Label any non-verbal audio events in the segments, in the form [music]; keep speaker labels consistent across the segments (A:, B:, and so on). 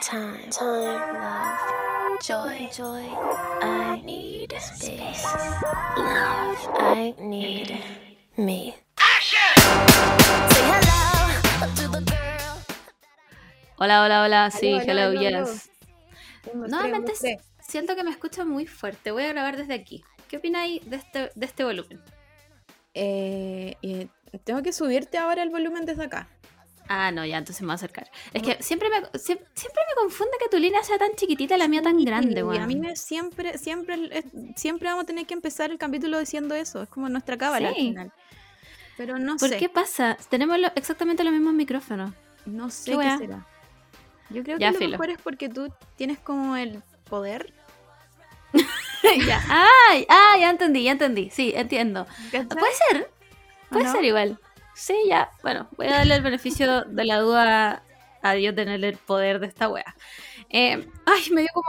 A: time, time, love, joy, joy. I need space, love. I need me. Say hello to the girl.
B: Hola, hola, hola. Sí, hello, yes. Nuevamente siento que me escucho muy fuerte. Voy a grabar desde aquí. ¿Qué opináis de este, de este volumen?
C: Eh, eh, tengo que subirte ahora el volumen desde acá.
B: Ah, no, ya, entonces me voy a acercar. Es que siempre me, sie- siempre me confunde que tu línea sea tan chiquitita y la mía tan grande,
C: Y
B: weón.
C: a mí me siempre, siempre, siempre vamos a tener que empezar el capítulo diciendo eso. Es como nuestra cábala al final. Pero no
B: ¿Por
C: sé.
B: qué pasa? Tenemos lo- exactamente los mismos micrófonos.
C: No sé
B: ¿Qué
C: será. Yo creo que
B: Ya,
C: lo mejor es porque tú tienes como el poder. [laughs]
B: ya. Ay, ah, ya entendí, ya entendí. Sí, entiendo. Puede ser. Puede
C: no?
B: ser igual. Sí, ya. Bueno, voy a darle el beneficio de la duda a Dios tener el poder de esta wea. Eh, ay, me dio como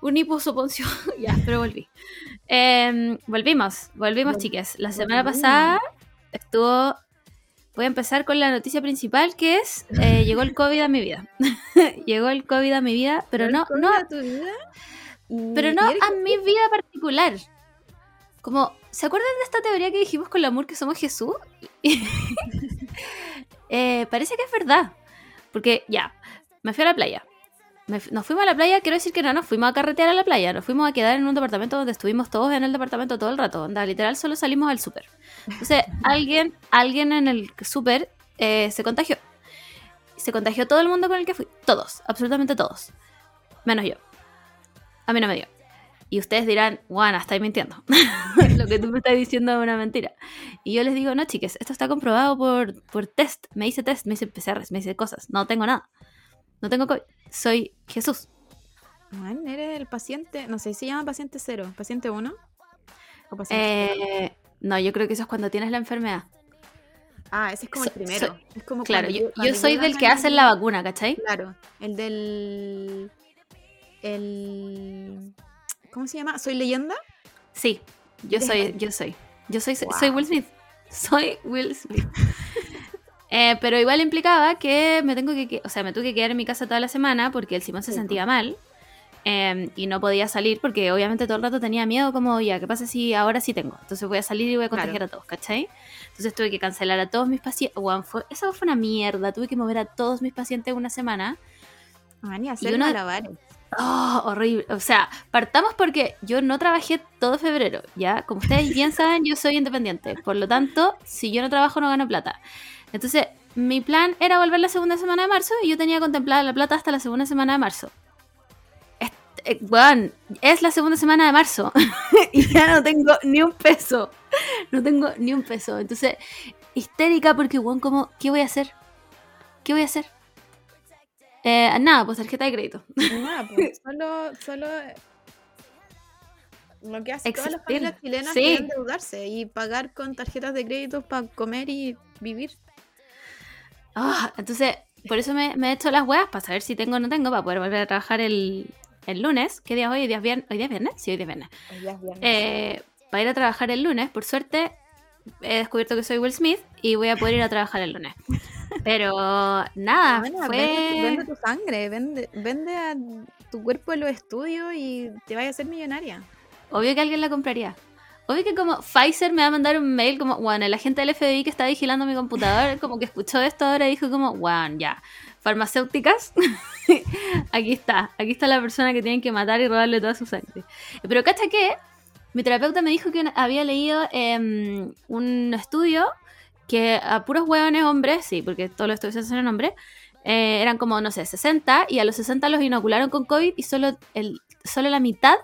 B: un hiposoponcio. [laughs] ya, pero volví. Eh, volvimos, volvimos,
C: Vol-
B: chiques. La semana pasada estuvo. Voy a empezar con la noticia principal que es: eh, [laughs] llegó el COVID a mi vida. [laughs] llegó el COVID a mi vida, pero
C: ¿El
B: no, no
C: a tu vida?
B: Pero no a mi vida particular. Como, ¿se acuerdan de esta teoría que dijimos con Lamour que somos Jesús? [laughs] Eh, parece que es verdad. Porque ya, me fui a la playa. Me nos fuimos a la playa, quiero decir que no nos fuimos a carretear a la playa, nos fuimos a quedar en un departamento donde estuvimos todos en el departamento todo el rato. Onda, literal, solo salimos al súper. Entonces, [laughs] alguien, alguien en el súper eh, se contagió. Se contagió todo el mundo con el que fui. Todos, absolutamente todos. Menos yo. A mí no me dio. Y ustedes dirán, Juana, estáis mintiendo. [laughs] Lo que tú me estás diciendo es una mentira. Y yo les digo, no, chiques, esto está comprobado por, por test. Me hice test, me hice PCRs, me hice cosas. No tengo nada. No tengo COVID. Soy Jesús.
C: Eres el paciente, no sé si se llama paciente cero, paciente uno. O paciente cero.
B: Eh, no, yo creo que eso es cuando tienes la enfermedad.
C: Ah, ese es como
B: so-
C: el primero. es como
B: Claro, yo, yo soy del que hacen la vacuna, ¿cachai?
C: Claro, el del. El. ¿Cómo se llama? ¿Soy leyenda?
B: Sí, yo soy, yo soy. Yo soy, soy. Will Smith. Soy Will Smith. [laughs] Eh, pero igual implicaba que me tengo que, o sea, me tuve que quedar en mi casa toda la semana porque el Simón se sentía mal eh, y no podía salir porque obviamente todo el rato tenía miedo como, ya, ¿qué pasa si ahora sí tengo? Entonces voy a salir y voy a
C: Claro.
B: contagiar a todos, ¿cachai? Entonces tuve que cancelar a todos mis pacientes. Weón, fue, esa fue una mierda. Tuve que mover a todos mis pacientes una semana.
C: Ah, ni hacer
B: uno-
C: malabares.
B: Oh, horrible. O sea, partamos porque yo no trabajé todo febrero, ¿ya? Como ustedes bien saben, yo soy independiente. Por lo tanto, si yo no trabajo, no gano plata. Entonces, mi plan era volver la segunda semana de marzo y yo tenía contemplada la plata hasta la segunda semana de marzo. Est- eh, es la segunda semana de marzo [laughs] y ya no tengo ni un peso. No tengo ni un peso. Entonces, histérica porque, weón, como, ¿qué voy a hacer? ¿Qué voy a hacer? Eh, nada, pues tarjeta de crédito.
C: Nada, pues, [laughs] solo, solo lo que hacen todas las familias chilenas
B: Sí.
C: es endeudarse y pagar con tarjetas de crédito para comer y vivir.
B: Ah, entonces, por eso me, me he hecho las weas, para saber si tengo o no tengo, para poder volver a trabajar el, el lunes. ¿Qué día es hoy? ¿Hoy día es viernes? ¿Hoy día es viernes? Sí, hoy día es viernes. Eh, para ir a trabajar el lunes, por suerte, he descubierto que soy Will Smith y voy a poder ir a trabajar el lunes. Pero nada,
C: Bueno,
B: fue...
C: vende, vende tu sangre, vende, vende a tu cuerpo en los estudios y te vayas a ser millonaria.
B: Obvio que alguien la compraría. Obvio que como Pfizer me va a mandar un mail como, bueno, el agente del FBI que está vigilando mi computador, [laughs] como que escuchó esto ahora y dijo como, bueno, ya, farmacéuticas, [laughs] aquí está, aquí está la persona que tienen que matar y robarle toda su sangre. Pero cacha que mi terapeuta me dijo que había leído em, un estudio que a puros hueones hombres, sí, porque todos los estudios son en hombres, eh, eran como, no sé, 60 y a los 60 los inocularon con COVID y solo, el, solo la mitad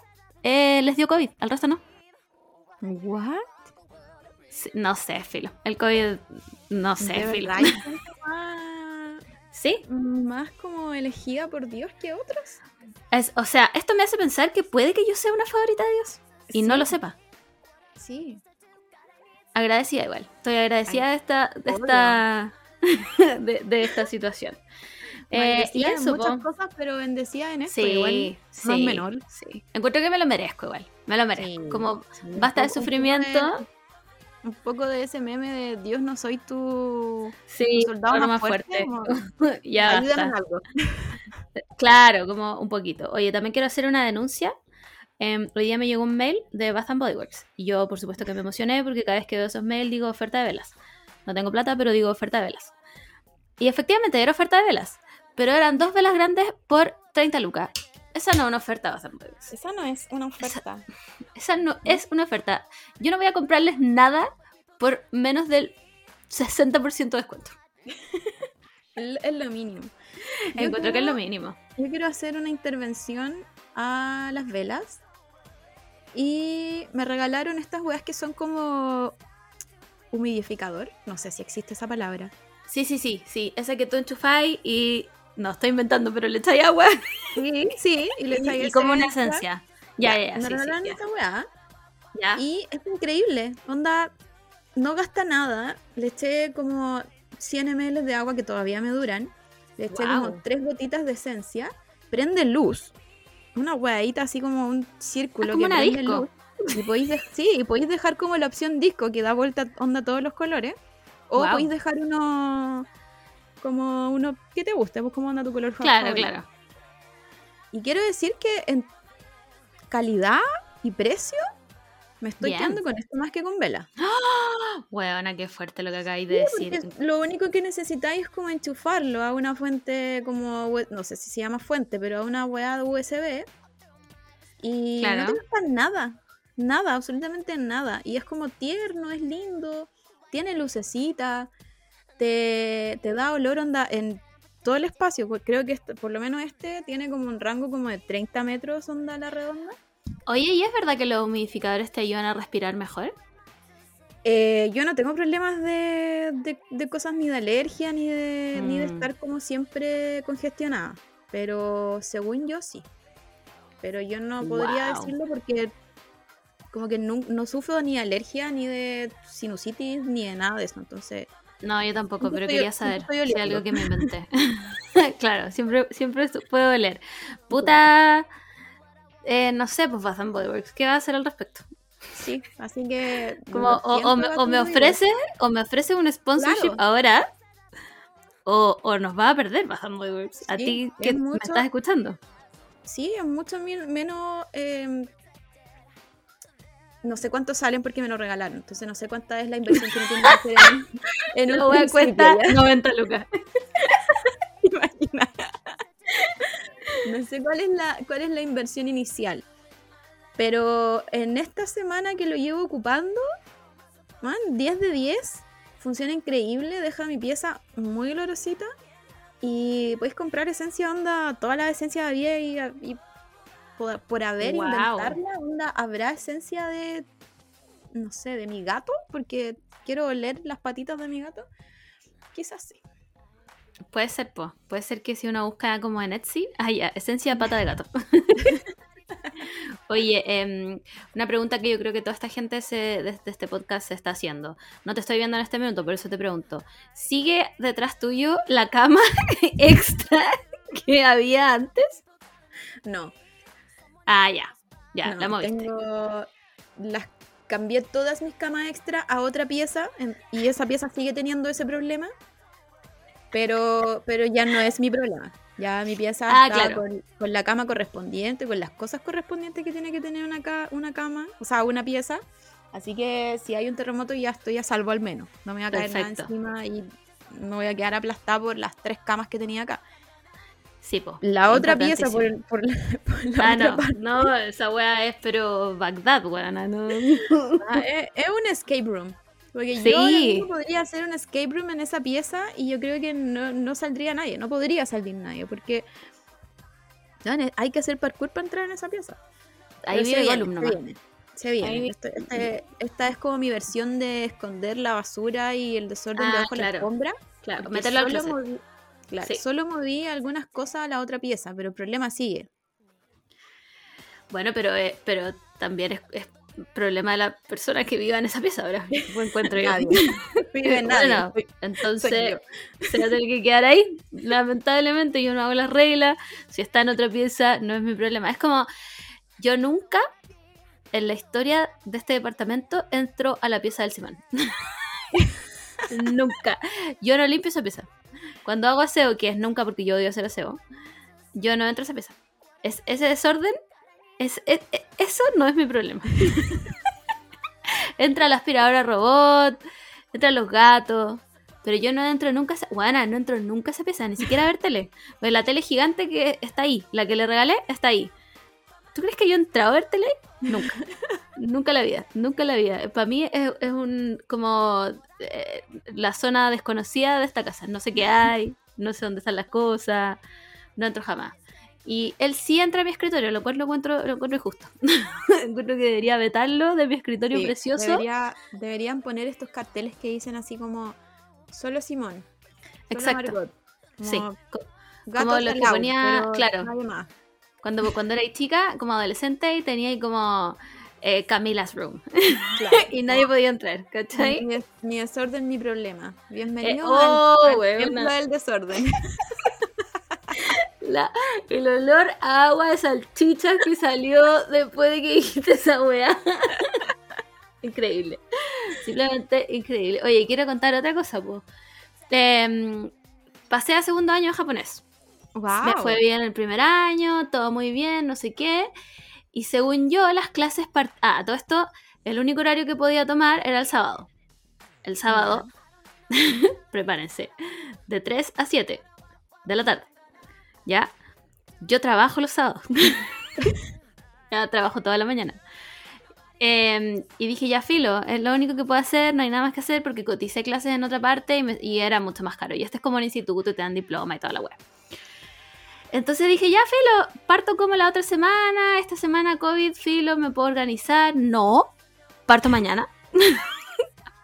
B: eh, les dio COVID, al resto no.
C: ¿What?
B: Sí, no sé, filo. El COVID, no sé,
C: ¿De
B: filo. [laughs] Sí,
C: más como elegida por Dios que otros?
B: es, o sea, esto me hace pensar que puede que yo sea una favorita de Dios y no lo sepa.
C: Sí.
B: Agradecida igual. Estoy agradecida
C: Ay,
B: de esta, de esta, [laughs] de, de esta situación. Eh, y
C: en
B: eso,
C: muchas
B: po.
C: cosas, pero bendecida en esto.
B: Sí,
C: igual
B: sí,
C: no es menor.
B: sí. Encuentro que me lo merezco igual. Me lo merezco.
C: Sí,
B: Como basta de sufrimiento.
C: Un poco de ese meme de Dios no soy tu,
B: Sí,
C: tu soldado más
B: más
C: fuerte.
B: fuerte. [laughs] ya
C: ayúdame en
B: basta.
C: algo.
B: Claro, como un poquito. Oye, también quiero hacer una denuncia. Em, hoy día me llegó un mail de Bath and Body Works. Y yo, por supuesto, que me emocioné porque cada vez que veo esos mails digo oferta de velas. No tengo plata, pero digo oferta de velas. Y efectivamente era oferta de velas. Pero eran dos velas grandes por 30 lucas. Esa no es una oferta, Bath and Body Works.
C: Esa no es una oferta. [laughs]
B: Esa no es una oferta. Yo no voy a comprarles nada por menos del 60% de descuento. [laughs]
C: Es lo mínimo. Yo
B: Encuentro que es lo mínimo.
C: Yo quiero hacer una intervención a las velas. Y me regalaron estas weas que son como humidificador. No sé si existe esa palabra.
B: Sí, sí, sí, sí. Esa que tú enchufáis y. No, estoy inventando, pero le echáis agua.
C: Sí, sí. Y, le [laughs] echáis
B: y como una
C: esencia.
B: Ya, ya, ya.
C: Me
B: sí, sí,
C: regalaron
B: ya.
C: esta wea.
B: Ya.
C: Y es increíble. Onda, no gasta nada. Le eché como 100 ml de agua que todavía me duran. Le eché como tres gotitas de esencia. Prende luz. Una hueadita así como un círculo
B: Ah, como
C: que
B: una disco.
C: Y podéis sí, y podéis dejar como la opción disco que da vuelta onda a todos los colores. O podéis dejar uno como uno que te guste, pues como onda tu color
B: Claro,
C: favorito.
B: claro.
C: Y quiero decir que en calidad y precio me estoy
B: Bien.
C: quedando con esto más que con vela. [gasps]
B: Huevona, qué fuerte lo que acabáis de decir.
C: lo único que necesitáis es como enchufarlo a una fuente como, no sé si se llama fuente, pero a una weá de USB. Y
B: Claro.
C: no te gasta nada, nada, absolutamente nada. Y es como tierno, es lindo, tiene lucecita, te, te da olor onda en todo el espacio. porque Creo que este- por lo menos este tiene como un rango como de 30 metros onda a la redonda.
B: Oye, ¿y es verdad que los humidificadores te ayudan a respirar mejor?
C: Eh, yo no tengo problemas de, de- de cosas ni de alergia ni de, ni de
B: Mm.
C: estar como siempre congestionada. Pero según yo sí. Pero yo no podría decirlo porque como que no, no sufro ni de alergia ni de sinusitis ni de nada de eso. Entonces,
B: No, yo tampoco, pero
C: estoy-
B: quería saber si algo que me inventé. [laughs] [laughs] claro, siempre, siempre puedo oler. Puta, eh, no sé, pues Bath and Body Works, ¿qué va a hacer al respecto?
C: sí. Así que...
B: Como, o, me, o me ofrece, o me ofrece un sponsorship
C: Claro.
B: ahora, o, o nos va a perder Bath and Body Works. A
C: Sí,
B: ti
C: es
B: que me estás escuchando.
C: Sí, es mucho menos... eh, no sé cuántos salen porque me lo regalaron. Entonces no sé cuánta es la inversión que me tiene que hacer en, en [laughs] un
B: La wea
C: principio,
B: cuesta
C: ¿ya?
B: 90 lucas. [laughs]
C: Imagina. No sé cuál es la cuál es la inversión inicial. Pero en esta semana que lo llevo ocupando, man, 10 de 10. Funciona increíble, deja mi pieza muy olorosita. Y puedes comprar esencia onda, toda la esencia había y, y por, por haber
B: Guau.
C: inventarla, onda, habrá esencia de, no sé, de mi gato, porque quiero oler las patitas de mi gato. Quizás sí.
B: Puede ser, po. Puede ser que si uno busca como en Etsy. Ah, ya, esencia de pata de gato. [laughs] Oye, em, una pregunta que yo creo que toda esta gente se, de, de este podcast se está haciendo. No te estoy viendo en este minuto, por eso te pregunto. ¿Sigue detrás tuyo la cama [laughs] extra que había antes?
C: No,
B: Ah, ya. Ya,
C: No,
B: la moviste.
C: Tengo las cambié todas mis camas extra a otra pieza y esa pieza sigue teniendo ese problema, pero pero ya no es mi problema. Ya mi pieza
B: Ah,
C: está
B: claro.
C: con, con la cama correspondiente, con las cosas correspondientes que tiene que tener una, ca- una cama, o sea, una pieza. Así que si hay un terremoto ya estoy a salvo al menos. No me va a caer
B: Perfecto.
C: nada encima y no voy a quedar aplastada por las tres camas que tenía acá.
B: Sí, po.
C: La otra pieza por, el- por la, [laughs] por la
B: Ah,
C: otra
B: no.
C: parte.
B: No, esa wea es, pero Bagdad, weona, no. [laughs]
C: Ah, es, es un escape room. Porque
B: Sí.
C: yo mismo podría hacer un escape room en esa pieza y yo creo que no, no saldría nadie, no podría salir nadie, porque hay que hacer parkour para entrar en esa pieza.
B: Ahí
C: Pero
B: vive
C: viene,
B: Gollum
C: se
B: nomás.
C: viene, Se viene.
B: Ahí vi-
C: Esto- este- esta es como mi versión de esconder la basura y el desorden
B: Ah,
C: debajo de la alfombra.
B: Claro, meterlo al
C: solo moví- claro,
B: Sí.
C: solo moví algunas cosas a la otra pieza, pero el problema sigue.
B: Bueno, pero, eh, pero también es, es problema de la persona que viva en esa pieza ahora. [laughs] Lo encuentro yo.
C: Nadie. Vive [laughs] nadie.
B: Bueno, entonces se va a tener que quedar ahí. Lamentablemente yo no hago las reglas. Si está en otra pieza, no es mi problema. Es como, yo nunca en la historia de este departamento entro a la pieza del Simán. [laughs] nunca. Yo no limpio esa pieza. Cuando hago aseo, que es nunca porque yo odio hacer aseo, yo no entro a esa pieza. Es, ese desorden, es, es- es- eso no es mi problema. entra la aspiradora robot, entran los gatos, pero yo no entro nunca a Guana, no entro nunca a esa pieza, ni siquiera a ver tele. La tele gigante que está ahí, la que le regalé, está ahí. ¿Tú crees que yo he entrado a ver tele? Nunca. nunca la vida, nunca la vida. Para mí es, es un como eh, la zona desconocida de esta casa. No sé qué hay, no sé dónde están las cosas, no entro jamás. Y él sí entra a mi escritorio, lo cual lo encuentro, lo encuentro injusto. [laughs] encuentro que debería vetarlo de mi escritorio
C: Sí,
B: precioso.
C: debería- deberían poner estos carteles que dicen así como solo Simón. solo
B: Exacto.
C: Margot",
B: Sí.
C: como gato
B: como lo que ponía-
C: pero
B: claro.
C: más.
B: Cuando, cuando era chica, como adolescente, y tenía como eh, Camila's Room.
C: Claro. [laughs]
B: y nadie podía entrar, ¿cachai?
C: Ni, des- ni desorden ni problema. Bienvenido
B: Eh, oh,
C: al, al del desorden. [laughs]
B: La- el olor a agua de salchichas que salió después de que dijiste esa weá. [laughs] increíble. Simplemente increíble. Oye, quiero contar otra cosa, pues. pasé a segundo año de japonés.
C: wow.
B: Me fue bien el primer año, todo muy bien, no sé qué. Y según yo, las clases... part- Ah, todo esto, el único horario que podía tomar era el sábado. El sábado, [laughs] prepárense, de 3 a 7 de la tarde. ¿Ya? Yo trabajo los sábados. [laughs] ya trabajo toda la mañana. Eh, y dije, ya filo, es lo único que puedo hacer, no hay nada más que hacer porque coticé clases en otra parte y era mucho más caro. Y este es como un instituto, te dan diploma y toda la web. Entonces dije, ya filo, parto como la otra semana, esta semana COVID, filo, me puedo organizar. No, parto mañana. [laughs]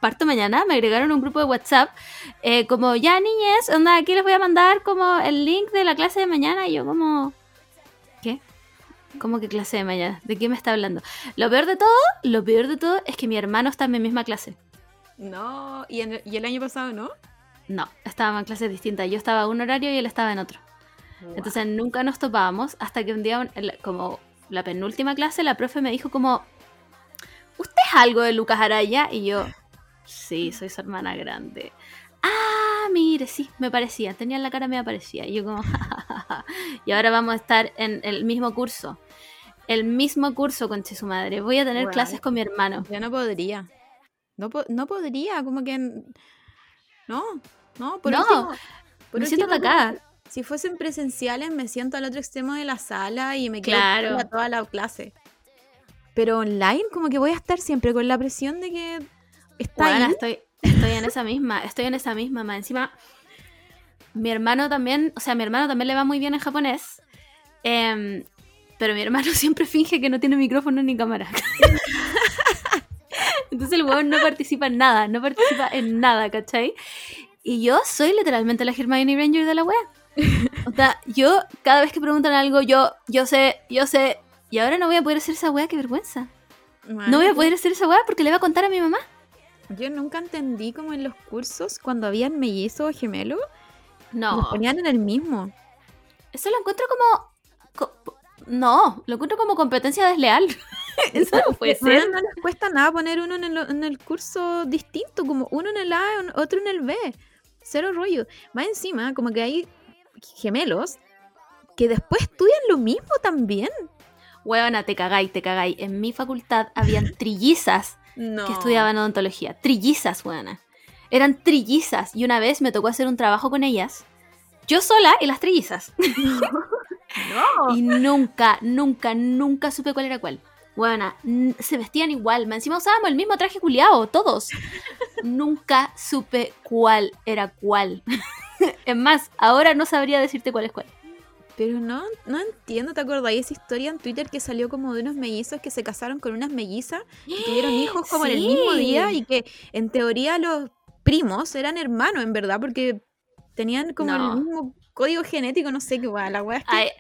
B: parto mañana, me agregaron un grupo de WhatsApp, eh, como, ya niñes, onda, aquí les voy a mandar como el link de la clase de mañana. Y yo como, ¿qué? ¿Cómo que clase de mañana? ¿De qué me está hablando? Lo peor de todo, lo peor de todo es que mi hermano está en mi misma clase.
C: No, ¿Y, en el, y el año pasado no.
B: No, estábamos en clases distintas. Yo estaba en un horario y él estaba en otro. Entonces nunca nos topábamos hasta que un día, como la penúltima clase, la profe me dijo como, ¿usted es algo de Lucas Araya? Y yo, sí, soy su hermana grande. Ah, mire, sí, me parecía, tenía la cara me parecía. Y yo como, [laughs] y ahora vamos a estar en el mismo curso. El mismo curso, conche su madre. Voy a tener clases con mi hermano.
C: Yo no podría. No, po- no podría, como que. No, no, por
B: No,
C: último. por
B: me siento atacada.
C: Si fuesen presenciales, me siento al otro extremo de la sala y me quedo
B: Claro.
C: toda la clase. Pero online, como que voy a estar siempre con la presión de que está
B: Bueno,
C: ahí.
B: estoy, estoy en esa misma, estoy en esa misma, más encima. Mi hermano también, o sea, mi hermano también le va muy bien en japonés. em, pero mi hermano [laughs] siempre finge que no tiene micrófono ni cámara. [laughs] Entonces el huevón no participa en nada, no participa en nada, ¿cachai? Y yo soy literalmente la Hermione Ranger de la wea. O sea, yo cada vez que preguntan algo, yo, yo sé, yo sé. Y ahora no voy a poder hacer esa wea, qué vergüenza. No voy a poder hacer esa wea porque le va a contar a mi mamá.
C: Yo nunca entendí como en los cursos, cuando habían mellizos o gemelos,
B: No.
C: los ponían en el mismo.
B: Eso lo encuentro como. co- no, lo encuentro como competencia desleal. [laughs] Eso no puede [laughs] ser.
C: no les cuesta nada poner uno en el, en el curso distinto, como uno en el A y otro en el B. Cero rollo. Más encima, como que hay gemelos que después estudian lo mismo también.
B: Huevona, te cagáis, te cagáis. En mi facultad habían trillizas
C: No.
B: que estudiaban odontología. Trillizas, huevona. Eran trillizas. Y una vez me tocó hacer un trabajo con ellas. Yo sola y las trillizas. [laughs]
C: No.
B: Y nunca, nunca, nunca supe cuál era cuál. Bueno, se vestían igual. Encima usábamos el mismo traje culiado, todos. nunca supe cuál era cuál. [laughs] es más, ahora no sabría decirte cuál es cuál.
C: Pero no, no entiendo, ¿te acordáis esa historia en Twitter que salió como de unos mellizos que se casaron con unas mellizas y tuvieron hijos como en el mismo día y que en teoría los primos eran hermanos, en verdad, porque tenían como
B: No.
C: el mismo código genético, no sé qué weá, la weá es que
B: Ay,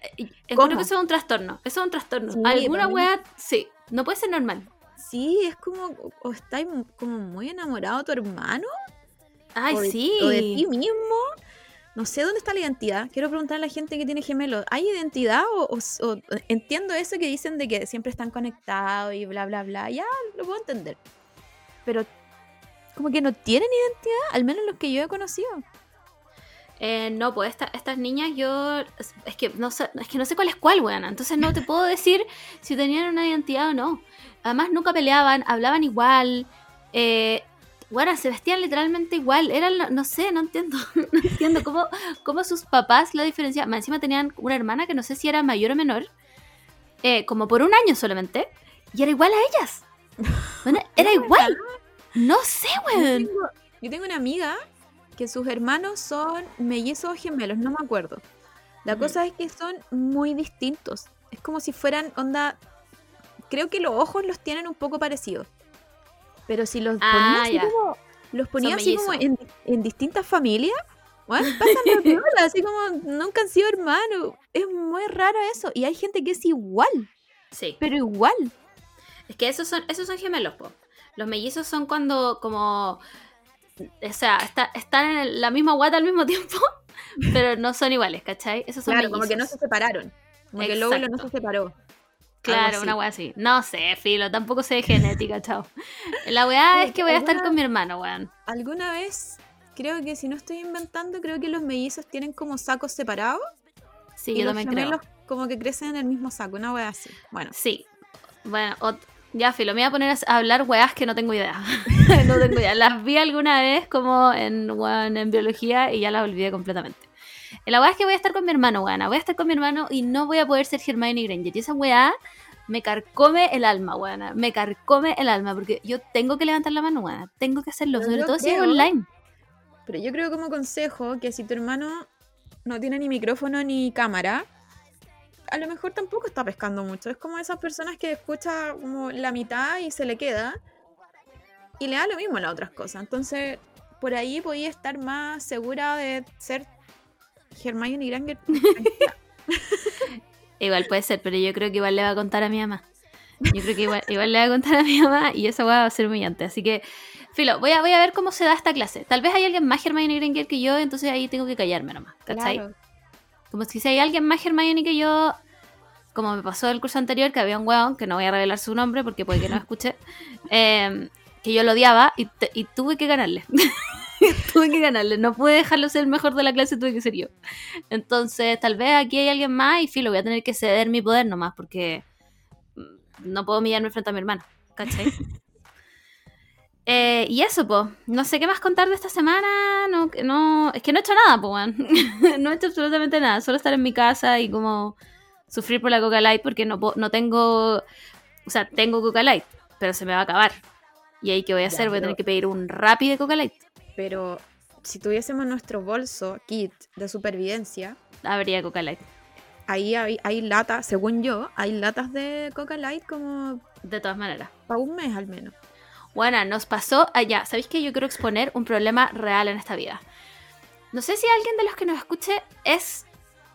B: encuentro que eso es un trastorno. Eso es un trastorno.
C: Sí,
B: Alguna wea, sí. No puede ser normal.
C: sí, es como, o- estáis como muy enamorado de tu hermano
B: Ay,
C: o de,
B: sí.
C: o de ti mismo. No sé dónde está la identidad. Quiero preguntar a la gente que tiene gemelos. ¿Hay identidad? O, entiendo eso que dicen de que siempre están conectados y bla, bla, bla. Ya lo puedo entender. Pero como que no tienen identidad, al menos los que yo he conocido.
B: Eh, no, pues esta- estas niñas yo... Es que, no sé, es que no sé cuál es cuál, weón. Entonces no te puedo decir si tenían una identidad o no. Además nunca peleaban, hablaban igual. Eh, bueno, se vestían literalmente igual. Eran, no sé, no entiendo. [laughs] No entiendo cómo, cómo sus papás la diferenciaban. Encima tenían una hermana que no sé si era mayor o menor. eh, como por un año solamente. Y era igual a ellas. Bueno, [laughs] era igual. No sé,
C: Yo
B: weón.
C: tengo, yo tengo una amiga que sus hermanos son mellizos o gemelos, no me acuerdo. La cosa es que son muy distintos. Es como si fueran onda. Creo que los ojos los tienen un poco parecidos. Pero si los
B: Ah,
C: ponía así
B: ya.
C: como. Los ponía así como en, distintas familias. Bueno, pasan la [laughs] piola, así como nunca han sido hermanos. Es muy raro eso. Y hay gente que es igual,
B: Sí.
C: pero igual.
B: Es que esos son, esos son gemelos, po. Los mellizos son cuando como... O sea, está- están en la misma guata al mismo [laughs] tiempo, pero no son iguales, ¿cachai? Esos son
C: Claro,
B: mellizos.
C: como que no se separaron. Como que el óvulo no se separó.
B: Claro, una wea así. No sé, filo, tampoco sé de genética, chao. La weá es que voy a estar
C: ¿Alguna-
B: con mi hermano, weón.
C: Alguna vez, creo que si no estoy inventando, creo que los mellizos tienen como sacos separados.
B: Sí,
C: y
B: yo
C: los
B: también creo.
C: gemelos como que crecen en el mismo saco, una wea así. Bueno,
B: Sí. Bueno, ya, filo, me voy a poner a hablar weas que no tengo idea. [laughs] no tengo idea. Las vi alguna vez como en, en biología y ya las olvidé completamente. La weá es que voy a estar con mi hermano, weana. Voy a estar con mi hermano y no voy a poder ser Hermione Granger. Y esa weá me carcome el alma, weana. Me carcome el alma porque yo tengo que levantar la mano, weana. Tengo que hacerlo,
C: Pero
B: sobre todo si es
C: creo-
B: online.
C: pero yo creo como consejo que si tu hermano no tiene ni micrófono ni cámara, a lo mejor tampoco está pescando mucho. Es como esas personas que escucha como la mitad y se le queda y le da lo mismo a las otras cosas. Entonces, por ahí podía estar más segura de ser Hermione Granger. [laughs]
B: Igual puede ser, pero yo creo que igual le va a contar a mi mamá. Yo creo que igual, igual le va a contar a mi mamá y esa weá va a ser humillante. Así que, filo, voy a, voy a ver cómo se da esta clase. Tal vez hay alguien más Hermione Granger que yo, entonces ahí tengo que callarme nomás. ¿Cachai?
C: Claro.
B: Como si hay alguien más Hermione que yo, como me pasó el curso anterior, que había un weón, que no voy a revelar su nombre porque puede que no escuche, [laughs] eh, que yo lo odiaba y tuve que ganarle. [laughs] [laughs] tuve que ganarle. No pude dejarlo ser el mejor de la clase, tuve que ser yo. Entonces, tal vez aquí hay alguien más y filo, voy a tener que ceder mi poder nomás porque no puedo humillarme frente a mi hermano. ¿Cachai? [laughs] Eh, y eso, pues, no sé qué más contar de esta semana. No, es que no he hecho nada, pues, [laughs] no he hecho absolutamente nada. Solo estar en mi casa y como sufrir por la Coca Light porque no, no tengo. O sea, tengo Coca Light, pero se me va a acabar. ¿Y ahí qué voy a hacer? Voy a tener que pedir un Rappi de Coca Light.
C: Pero si tuviésemos nuestro bolso kit de supervivencia,
B: Habría Coca Light.
C: ahí hay, hay latas, según yo, hay latas de Coca Light como
B: De todas maneras.
C: para un mes al menos.
B: Bueno, nos pasó allá. ¿Sabéis que yo quiero exponer un problema real en esta vida? No sé si alguien de los que nos escuche es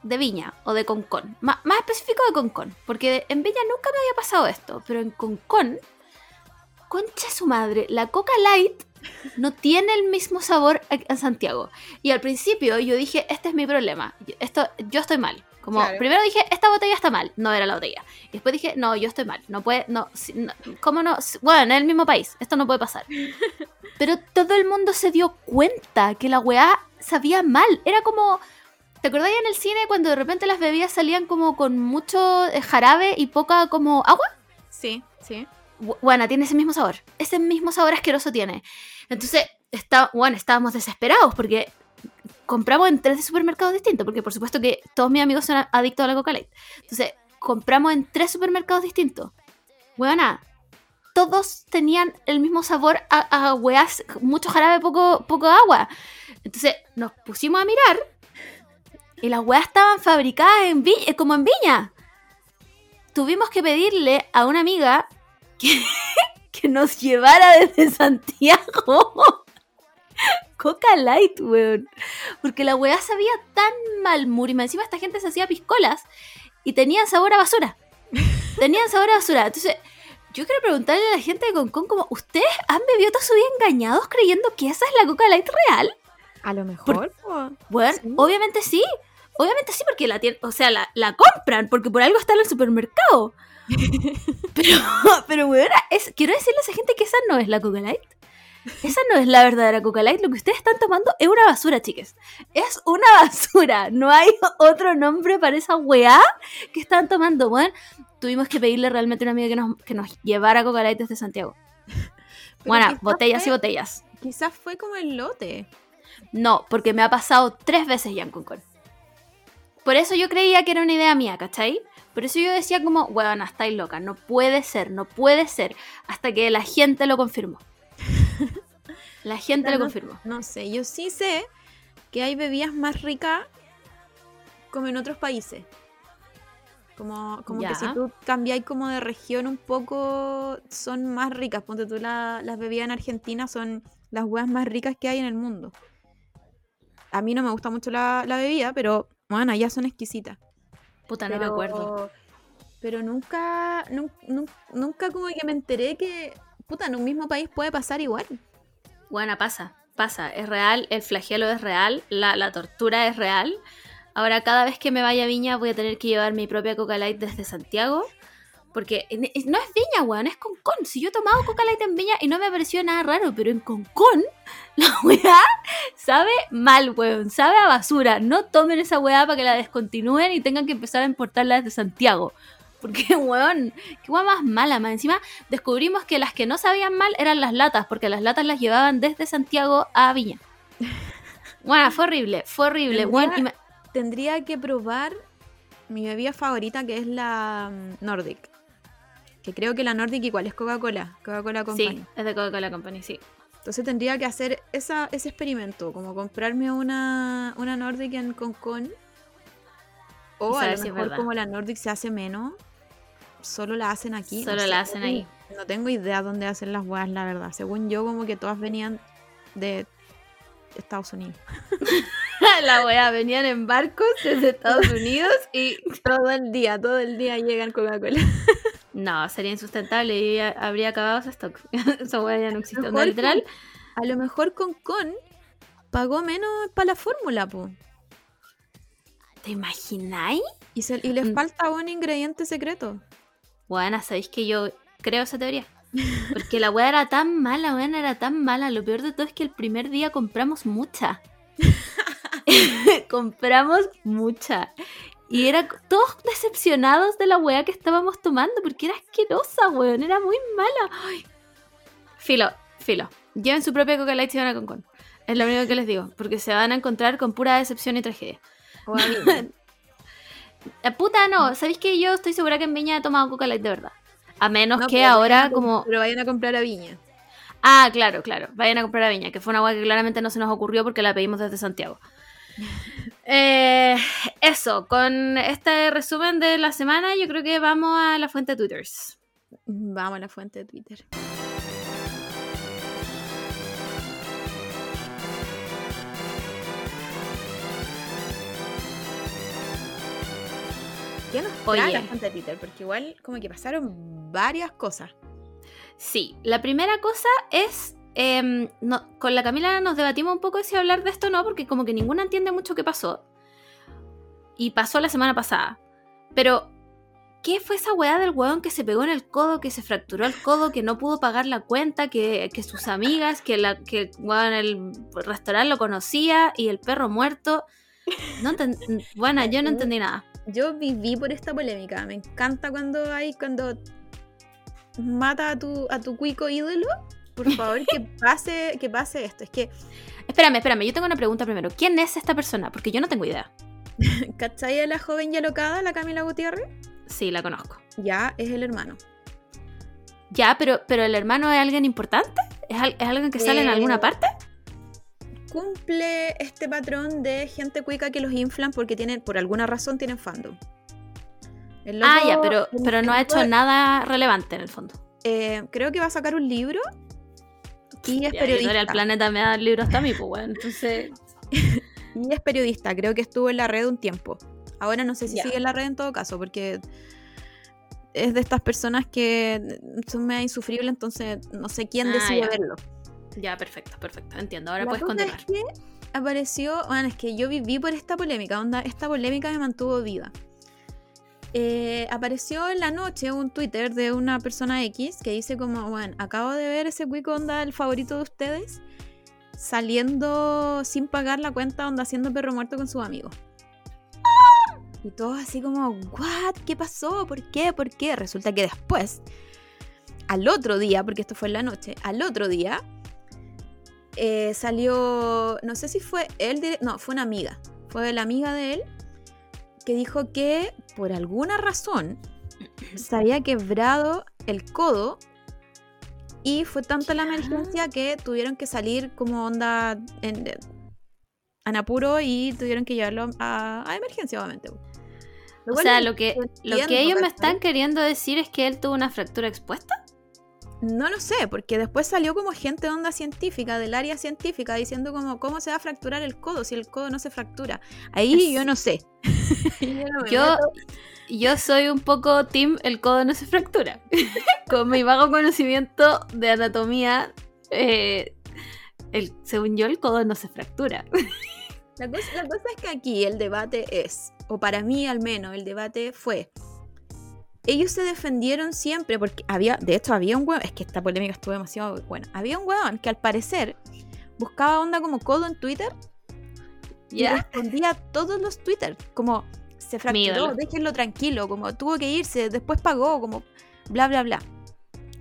B: de Viña o de Concón. Má- más específico de Concón. Porque en Viña nunca me había pasado esto. Pero en Concón, concha su madre, la Coca Light no tiene el mismo sabor en Santiago. Y al principio yo dije, este es mi problema. Esto, yo estoy mal. Como
C: Claro.
B: primero dije, esta botella está mal. No era la botella. Y después dije, no, yo estoy mal. No puede, no, si- no, ¿cómo no? Bueno, en el mismo país. Esto no puede pasar. [laughs] Pero todo el mundo se dio cuenta que la weá sabía mal. Era como. ¿Te acordás en el cine cuando de repente las bebidas salían como con mucho eh, jarabe y poca como agua?
C: Sí, sí.
B: Bu- Bueno, tiene ese mismo sabor. Ese mismo sabor asqueroso tiene. Entonces, está, bueno, estábamos desesperados porque compramos en tres supermercados distintos, porque por supuesto que todos mis amigos son adictos a la Coca. Entonces, compramos en tres supermercados distintos. Buena, todos tenían el mismo sabor a, a mucho jarabe, poco, poco agua. Entonces, nos pusimos a mirar y las weas estaban fabricadas en Vi- como en Viña. Tuvimos que pedirle a una amiga que, [laughs] que nos llevara desde Santiago Coca Light, weón. Porque la weá sabía tan mal, Murima. Encima esta gente se hacía piscolas y tenían sabor a basura. Tenían sabor a basura. Entonces, yo quiero preguntarle a la gente de Concon como, ¿ustedes han bebido toda su vida engañados creyendo que esa es la Coca Light real?
C: A lo mejor. po.
B: Bueno,
C: Sí.
B: obviamente sí. Obviamente sí, porque la tienen, o sea, la, la compran, porque por algo está en el supermercado. [laughs] pero, pero, weón, es, quiero decirle a esa gente que esa no es la Coca Light. Esa no es la verdadera Coca Light. Lo que ustedes están tomando es una basura, chiques. Es una basura. No hay otro nombre para esa weá que están tomando. Bueno, tuvimos que pedirle realmente a una amiga que nos, que nos llevara Coca Light desde Santiago. Bueno, botellas y botellas.
C: Quizás fue como el lote.
B: No, porque me ha pasado tres veces ya en Concon. Por eso yo creía que era una idea mía, ¿cachai? Por eso yo decía como, weón, estáis loca, no puede ser, no puede ser. Hasta que la gente lo confirmó. La [laughs] gente lo confirmó.
C: no sé, yo sí sé que hay bebidas más ricas como en otros países. Como, como que si tú cambiáis como de región un poco, son más ricas. Ponte tú la- las bebidas en Argentina son las huevas más ricas que hay en el mundo. A mí no me gusta mucho la, la bebida, pero bueno, allá son exquisitas.
B: Puta, no me acuerdo.
C: Pero nunca, nun- nun- nunca como que me enteré que, puta, en un mismo país puede pasar igual.
B: Bueno, pasa, pasa, es real, el flagelo es real, la, la tortura es real. Ahora cada vez que me vaya a Viña voy a tener que llevar mi propia Coca Light desde Santiago. Porque en- no es Viña, weón, es Concón. Si yo he tomado Coca Light en Viña y no me pareció nada raro, pero en Concón, [laughs] la weá sabe mal, weón, sabe a basura. No tomen esa weá para que la descontinúen y tengan que empezar a importarla desde Santiago. [laughs] Porque, weón, qué weá más mala, más encima descubrimos que las que no sabían mal eran las latas, porque las latas las llevaban desde Santiago a Viña. [laughs] Bueno, fue horrible, fue horrible.
C: Tendría- Tendría que probar mi bebida favorita, que es la mm, Nordic. Que creo que la Nordic igual es Coca-Cola. Coca-Cola Company.
B: sí, es de Coca-Cola Company, sí.
C: Entonces tendría que hacer esa, ese experimento, como comprarme una, una Nordic en Concon. O a lo mejor como la Nordic se hace menos, solo la hacen aquí. no
B: Solo
C: sé,
B: la hacen
C: no
B: ahí.
C: No tengo idea dónde hacen las huevas, la verdad. Según yo, como que todas venían de Estados Unidos. [laughs] [laughs]
B: la weá, venían en barcos desde Estados [laughs] Unidos y...
C: Todo el día, todo el día llegan Coca-Cola.
B: No, sería insustentable y habría acabado ese stock. [laughs] Esa weá ya no existe. Onda, literal,
C: A lo mejor Concon pagó menos para la fórmula, po.
B: ¿te imagináis?
C: Y, se- y les
B: Mm.
C: falta un ingrediente secreto.
B: Bueno, sabéis que yo creo esa teoría. [laughs] Porque la weá era tan mala, weón, era tan mala. Lo peor de todo es que el primer día compramos mucha. [laughs] compramos mucha. Y era todos decepcionados de la weá que estábamos tomando porque era asquerosa, weón. Era muy mala. Ay. Filo, filo. Lleven su propia Coca Light si van a Concon. Es lo único que les digo. Porque se van a encontrar con pura decepción y tragedia.
C: O a mí.
B: La puta no, ¿sabéis que yo estoy segura que en Viña he tomado Coca Light de verdad? A menos
C: No,
B: que ahora como...
C: Pero vayan a comprar a Viña.
B: Ah, claro, claro. Vayan a comprar a Viña, que fue una agua que claramente no se nos ocurrió porque la pedimos desde Santiago. Eh, eso, con este resumen de la semana, yo creo que vamos a la fuente de Twitters.
C: Vamos a la fuente de Twitter. ¿Qué nos trae la fuente de Twitter? Porque igual como que pasaron varias cosas.
B: Sí, la primera cosa es. Em, no, con la Camila nos debatimos un poco si hablar de esto o no, porque como que ninguna entiende mucho qué pasó. Y pasó la semana pasada. Pero, ¿qué fue esa weá del weón que se pegó en el codo, que se fracturó el codo, que no pudo pagar la cuenta, que, que sus amigas, que, la, que weón, el restaurante lo conocía y el perro muerto? No bueno, [laughs] yo no entendí nada.
C: Yo viví por esta polémica. Me encanta cuando hay, cuando mata a tu, a tu cuico ídolo. Por favor, que pase, que pase esto. Es que,
B: Espérame, espérame, yo tengo una pregunta primero. ¿Quién es esta persona? Porque yo no tengo idea. [laughs]
C: ¿cachai a la joven y alocada, la Camila Gutiérrez?
B: Sí, la conozco.
C: Ya, es el hermano.
B: Ya, pero, pero el hermano es alguien importante? ¿Es, al- es alguien que sale en
C: Eh,
B: alguna parte?
C: Cumple este patrón de gente cuica que los inflan porque tienen, por alguna razón, tienen fandom.
B: Ah, ya, pero, pero no ha hecho nada relevante en el fondo.
C: eh, creo que va a sacar un libro y es
B: Ya,
C: periodista.
B: Editorial Planeta me da el libro hasta a mí, pues bueno, entonces... [laughs]
C: Y es periodista, creo que estuvo en la red un tiempo. Ahora no sé si sigue en la red en todo caso, porque es de estas personas que son medio insufribles, entonces no sé quién
B: Ah,
C: decide
B: ya.
C: verlo.
B: Ya, perfecto, perfecto, entiendo. Ahora
C: La
B: puedes continuar.
C: es que apareció, bueno, es que yo viví por esta polémica, onda, esta polémica me mantuvo viva. Eh, apareció en la noche un Twitter de una persona X que dice como, bueno, acabo de ver ese Quick Onda, el favorito de ustedes, saliendo sin pagar la cuenta onda haciendo perro muerto con sus amigos. Y todos así como, ¿what? ¿Qué pasó? ¿Por qué? ¿Por qué? Resulta que después, al otro día, porque esto fue en la noche, al otro día eh, salió, no sé si fue él, no, fue una amiga, fue la amiga de él, que dijo que por alguna razón se había quebrado el codo y fue tanta la emergencia que tuvieron que salir como onda en, en apuro y tuvieron que llevarlo a, a emergencia, obviamente. Lo
B: O sea, lo que, lo que ellos me están queriendo decir es que él tuvo una fractura expuesta.
C: No lo sé, porque después salió como gente de onda científica, del área científica, diciendo como cómo se va a fracturar el codo si el codo no se fractura. Ahí yo no sé. [laughs] yo
B: Yo, soy un poco team el codo no se fractura. [laughs] Con mi vago conocimiento de anatomía, eh, el, según yo el codo no se fractura. [laughs]
C: La cosa, la cosa es que aquí el debate es, o para mí al menos, el debate fue. Ellos se defendieron siempre porque había, de hecho había un hueón, es que esta polémica estuvo demasiado buena. Había un hueón que al parecer buscaba onda como codo en Twitter y respondía a todos los Twitter, como se fracturó, déjenlo tranquilo, como tuvo que irse, después pagó, como bla bla bla.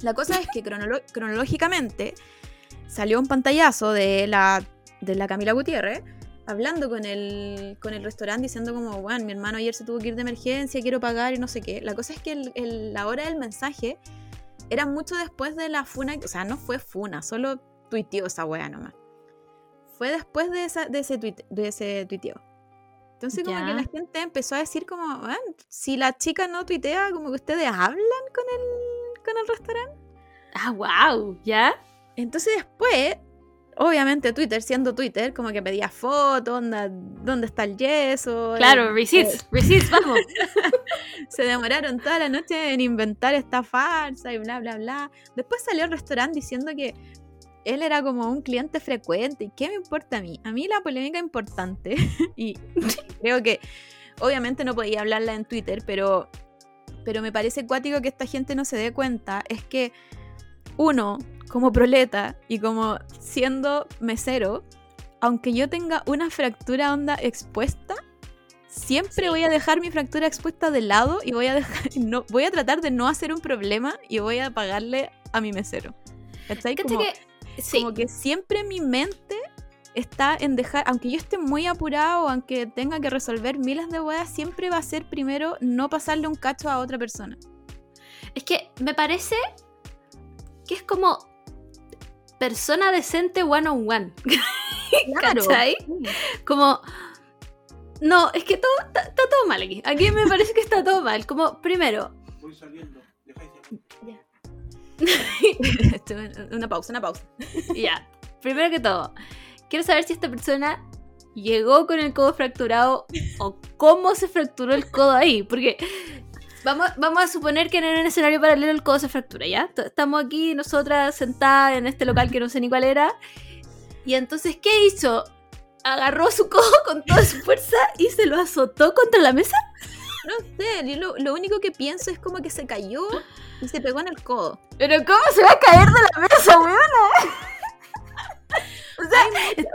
C: La cosa es que cronológicamente salió un pantallazo de la, de la Camila Gutiérrez hablando con el, con el restaurante diciendo como, bueno, mi hermano ayer se tuvo que ir de emergencia, quiero pagar y no sé qué. La cosa es que el- el- la hora del mensaje era mucho después de la funa, o sea, no fue funa, solo tuiteó esa wea nomás. Fue después de, esa, de, ese, tuit, de ese tuiteo. Entonces como que la gente empezó a decir como, "Weón, si la chica no tuitea, como que ustedes hablan con el, con el restaurante.
B: Ah, wow, ¿ya?
C: Entonces después, obviamente Twitter, siendo Twitter, como que pedía fotos, onda, ¿dónde está el yeso?
B: Claro,
C: Eh,
B: receipts, receipts, vamos. [laughs]
C: se demoraron toda la noche en inventar esta farsa y bla, bla, bla. Después salió al restaurante diciendo que él era como un cliente frecuente. ¿Y qué me importa a mí? A mí la polémica importante, [laughs] y creo que obviamente no podía hablarla en Twitter, pero, pero me parece cuático que esta gente no se dé cuenta, es que uno, como proleta y como siendo mesero, aunque yo tenga una fractura onda expuesta, siempre
B: Sí.
C: voy a dejar mi fractura expuesta de lado y voy a dejar, [laughs] no, voy a tratar de no hacer un problema y voy a pagarle a mi mesero. ¿Cachai?
B: Cacha
C: Como,
B: que- sí,
C: como que siempre mi mente está en dejar, aunque yo esté muy apurado, aunque tenga que resolver miles de weas, siempre va a ser primero no pasarle un cacho a otra persona.
B: es que me parece que es como persona decente one on one. ¿Cachai? Como. No, es que todo está, está todo mal aquí. Aquí me parece que está todo mal. Como, primero,
D: Voy saliendo. Dejáis [laughs] de
C: una pausa, una pausa. [laughs]
B: ya. Primero que todo, quiero saber si esta persona llegó con el codo fracturado o cómo se fracturó el codo ahí. Porque vamos, vamos a suponer que en un escenario paralelo el codo se fractura, ¿ya? Estamos aquí nosotras sentadas en este local que no sé ni cuál era. Y entonces, ¿qué hizo? Agarró su codo [laughs] con toda su fuerza y se lo azotó contra la mesa.
C: No sé, yo lo, lo único que pienso es como que se cayó y se pegó en el codo.
B: Pero ¿cómo se va a caer de la mesa, weón? [laughs]
C: O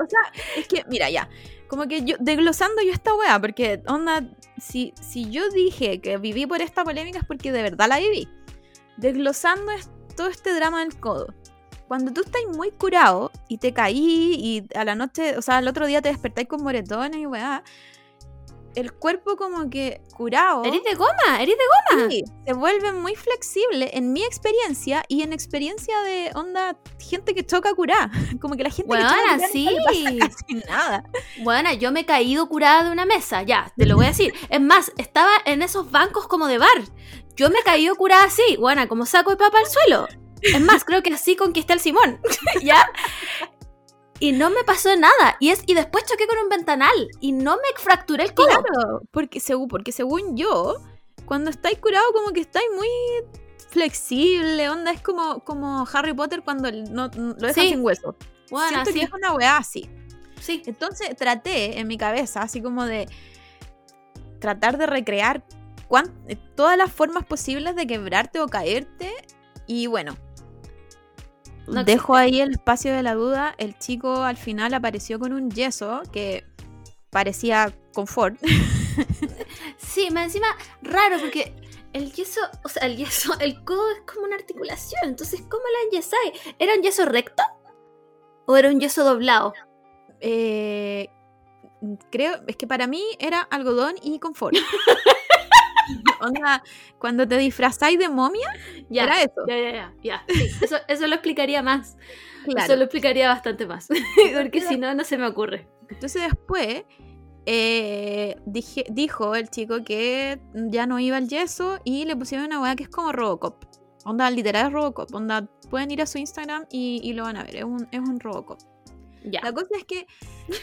C: sea, es que, mira, ya. Como que yo, desglosando yo esta wea, porque, onda, si, si yo dije que viví por esta polémica es porque de verdad la viví. Desglosando es- todo este drama del codo. Cuando tú estás muy curado y te caí y a la noche, o sea, al otro día te despertáis con moretones y weá, el cuerpo como que curado
B: Eres de goma, eres de goma.
C: sí, se vuelve muy flexible en mi experiencia y en experiencia de onda gente que choca curada. [laughs] Como que la gente que choca curá
B: sí.
C: no le pasa [laughs] casi nada.
B: Bueno, yo me he caído curada de una mesa, ya, te lo voy a decir. Es más, estaba en esos bancos como de bar. Yo me he caído curada así, bueno, como saco de papa al suelo. Es más, creo que así conquisté al Simón, [laughs] ¿ya? Y no me pasó nada. Y, es, y después choqué con un ventanal y no me fracturé el codo.
C: Claro, porque, según, porque según yo, cuando estáis curado como que estáis muy flexible, onda, es como, como Harry Potter cuando el- no, no- lo dejan
B: Sí.
C: sin hueso.
B: Bueno,
C: Siento que es una weá así.
B: sí.
C: Entonces traté en mi cabeza, así como de tratar de recrear eh, todas las formas posibles de quebrarte o caerte. Y bueno,
B: No
C: dejo ahí el espacio de la duda. El chico al final apareció con un yeso que parecía confort. [laughs]
B: Sí, más encima, raro, porque el yeso, o sea, el yeso, [laughs] el codo es como una articulación, entonces, ¿cómo la enyesáis? ¿Era un yeso recto? ¿O era un yeso doblado?
C: Eh, creo, es que para mí era algodón y confort. [laughs] [laughs] Onda, cuando te disfrazáis de momia,
B: Ya,
C: era eso.
B: ya, ya, ya, ya. Sí, eso, eso lo explicaría más.
C: Claro.
B: Eso lo explicaría bastante más. [laughs] porque si no, no se me ocurre.
C: Entonces después eh, dije, dijo el chico que ya no iba al yeso y le pusieron una weá que es como Robocop. Onda, literal es Robocop. Onda, pueden ir a su Instagram y, y lo van a ver. Es un, es un Robocop.
B: Ya.
C: La cosa es que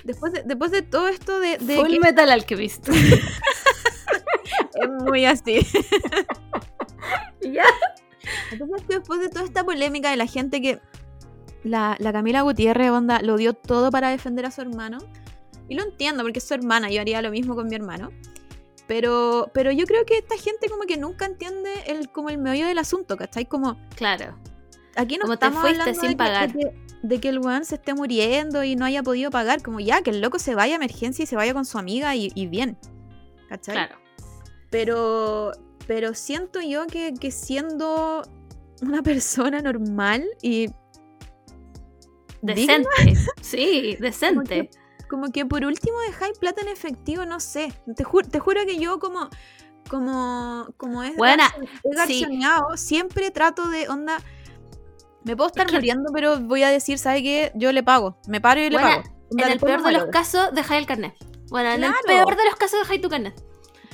C: después de, después de todo esto de, de
B: Full
C: que
B: Metal Alchemist. [laughs]
C: es muy así. [laughs]
B: ya.
C: Entonces después de toda esta polémica de la gente que la, la Camila Gutiérrez onda lo dio todo para defender a su hermano. Y lo entiendo porque es su hermana, yo haría lo mismo con mi hermano. Pero, pero yo creo que esta gente como que nunca entiende el, como el meollo del asunto, ¿cachai? Como
B: Claro.
C: aquí no
B: Como te
C: estamos
B: fuiste
C: hablando
B: sin
C: de, que-
B: pagar.
C: de que, de que el weón se esté muriendo y no haya podido pagar. Como ya, que el loco se vaya a emergencia y se vaya con su amiga y, y bien. ¿Cachai?
B: Claro.
C: Pero, pero siento yo que, que siendo una persona normal y digna,
B: Decente. Sí, [laughs] decente.
C: como que por último dejáis plata en efectivo, no sé. Te, ju- te juro que yo como como como es
B: Buena,
C: he
B: sí.
C: siempre trato de onda me puedo estar muriendo, pero voy a decir, ¿sabe qué? Yo le pago. Me paro y le pago.
B: En el peor de los casos, dejáis el carnet. Bueno, en el peor de los casos, dejáis tu carnet.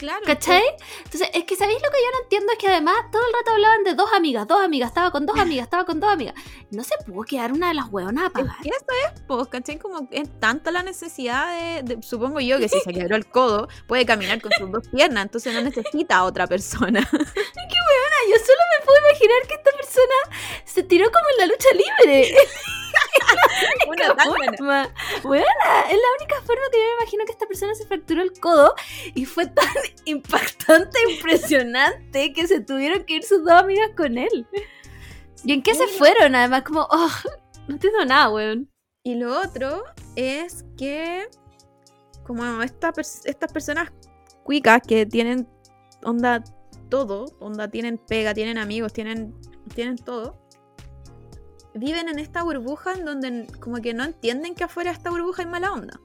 C: Claro.
B: ¿Cachai? Entonces, es que ¿sabéis lo que yo no entiendo? Es que además todo el rato hablaban de dos amigas, dos amigas, estaba con dos amigas, estaba con dos amigas. ¿No se pudo quedar una de las hueonas a
C: Es
B: pagar?
C: que eso es, pues, ¿cachai? Como es tanta la necesidad de, de- Supongo yo que si se quebró el codo, puede caminar con sus dos piernas, entonces no necesita a otra persona. [laughs]
B: Ah, yo solo me puedo imaginar que esta persona se tiró como en la lucha libre. [laughs]
C: Una tan buena.
B: Ma- Buena, es la única forma que yo me imagino que esta persona se fracturó el codo y fue tan [laughs] impactante, [laughs] impresionante que se tuvieron que ir sus dos amigas con él. ¿Y en qué se fueron? Además, como, oh, no entiendo nada, weón.
C: Y lo otro es que, como esta pers- estas personas cuicas que tienen onda todo, onda tienen pega, tienen amigos, tienen, tienen todo, viven en esta burbuja en donde como que no entienden que afuera de esta burbuja hay mala onda.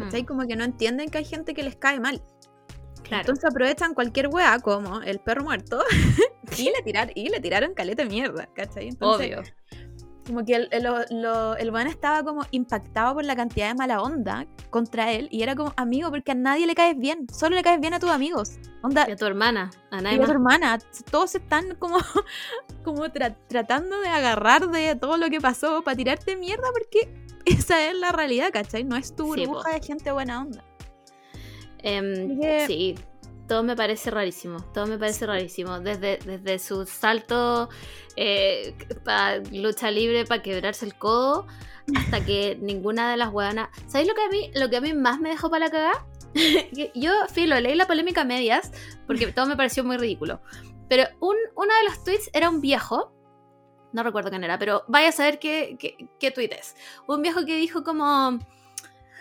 C: ¿cachai? Como que no entienden que hay gente que les cae mal.
B: Claro.
C: Entonces aprovechan cualquier weá como el perro muerto [laughs] y le, tirar, y le tiraron caleta de mierda, ¿cachai? Entonces,
B: Obvio.
C: Como que el, el, lo- el weón estaba como impactado por la cantidad de mala onda contra él y era como, amigo, porque a nadie le caes bien, solo le caes bien a tus amigos. Onda,
B: Y a tu hermana, a
C: y
B: nadie
C: a tu hermana, todos están como, [laughs] como tra- tratando de agarrar de todo lo que pasó para tirarte mierda porque [laughs] esa es la realidad, ¿cachai? No es tu
B: Sí,
C: burbuja de gente buena onda.
B: Em,
C: que-
B: Sí, todo me parece rarísimo. Todo me parece rarísimo. Desde, desde su salto eh, para lucha libre, para quebrarse el codo, hasta que [laughs] ninguna de las hueonas. ¿Sabéis lo que a mí, lo que a mí más me dejó para la cagada? [laughs] Yo, filo, leí la polémica a medias, porque [laughs] todo me pareció muy ridículo. Pero un, uno de los tweets era un viejo. No recuerdo quién era, pero vaya a saber qué, qué, qué tweet es. Un viejo que dijo como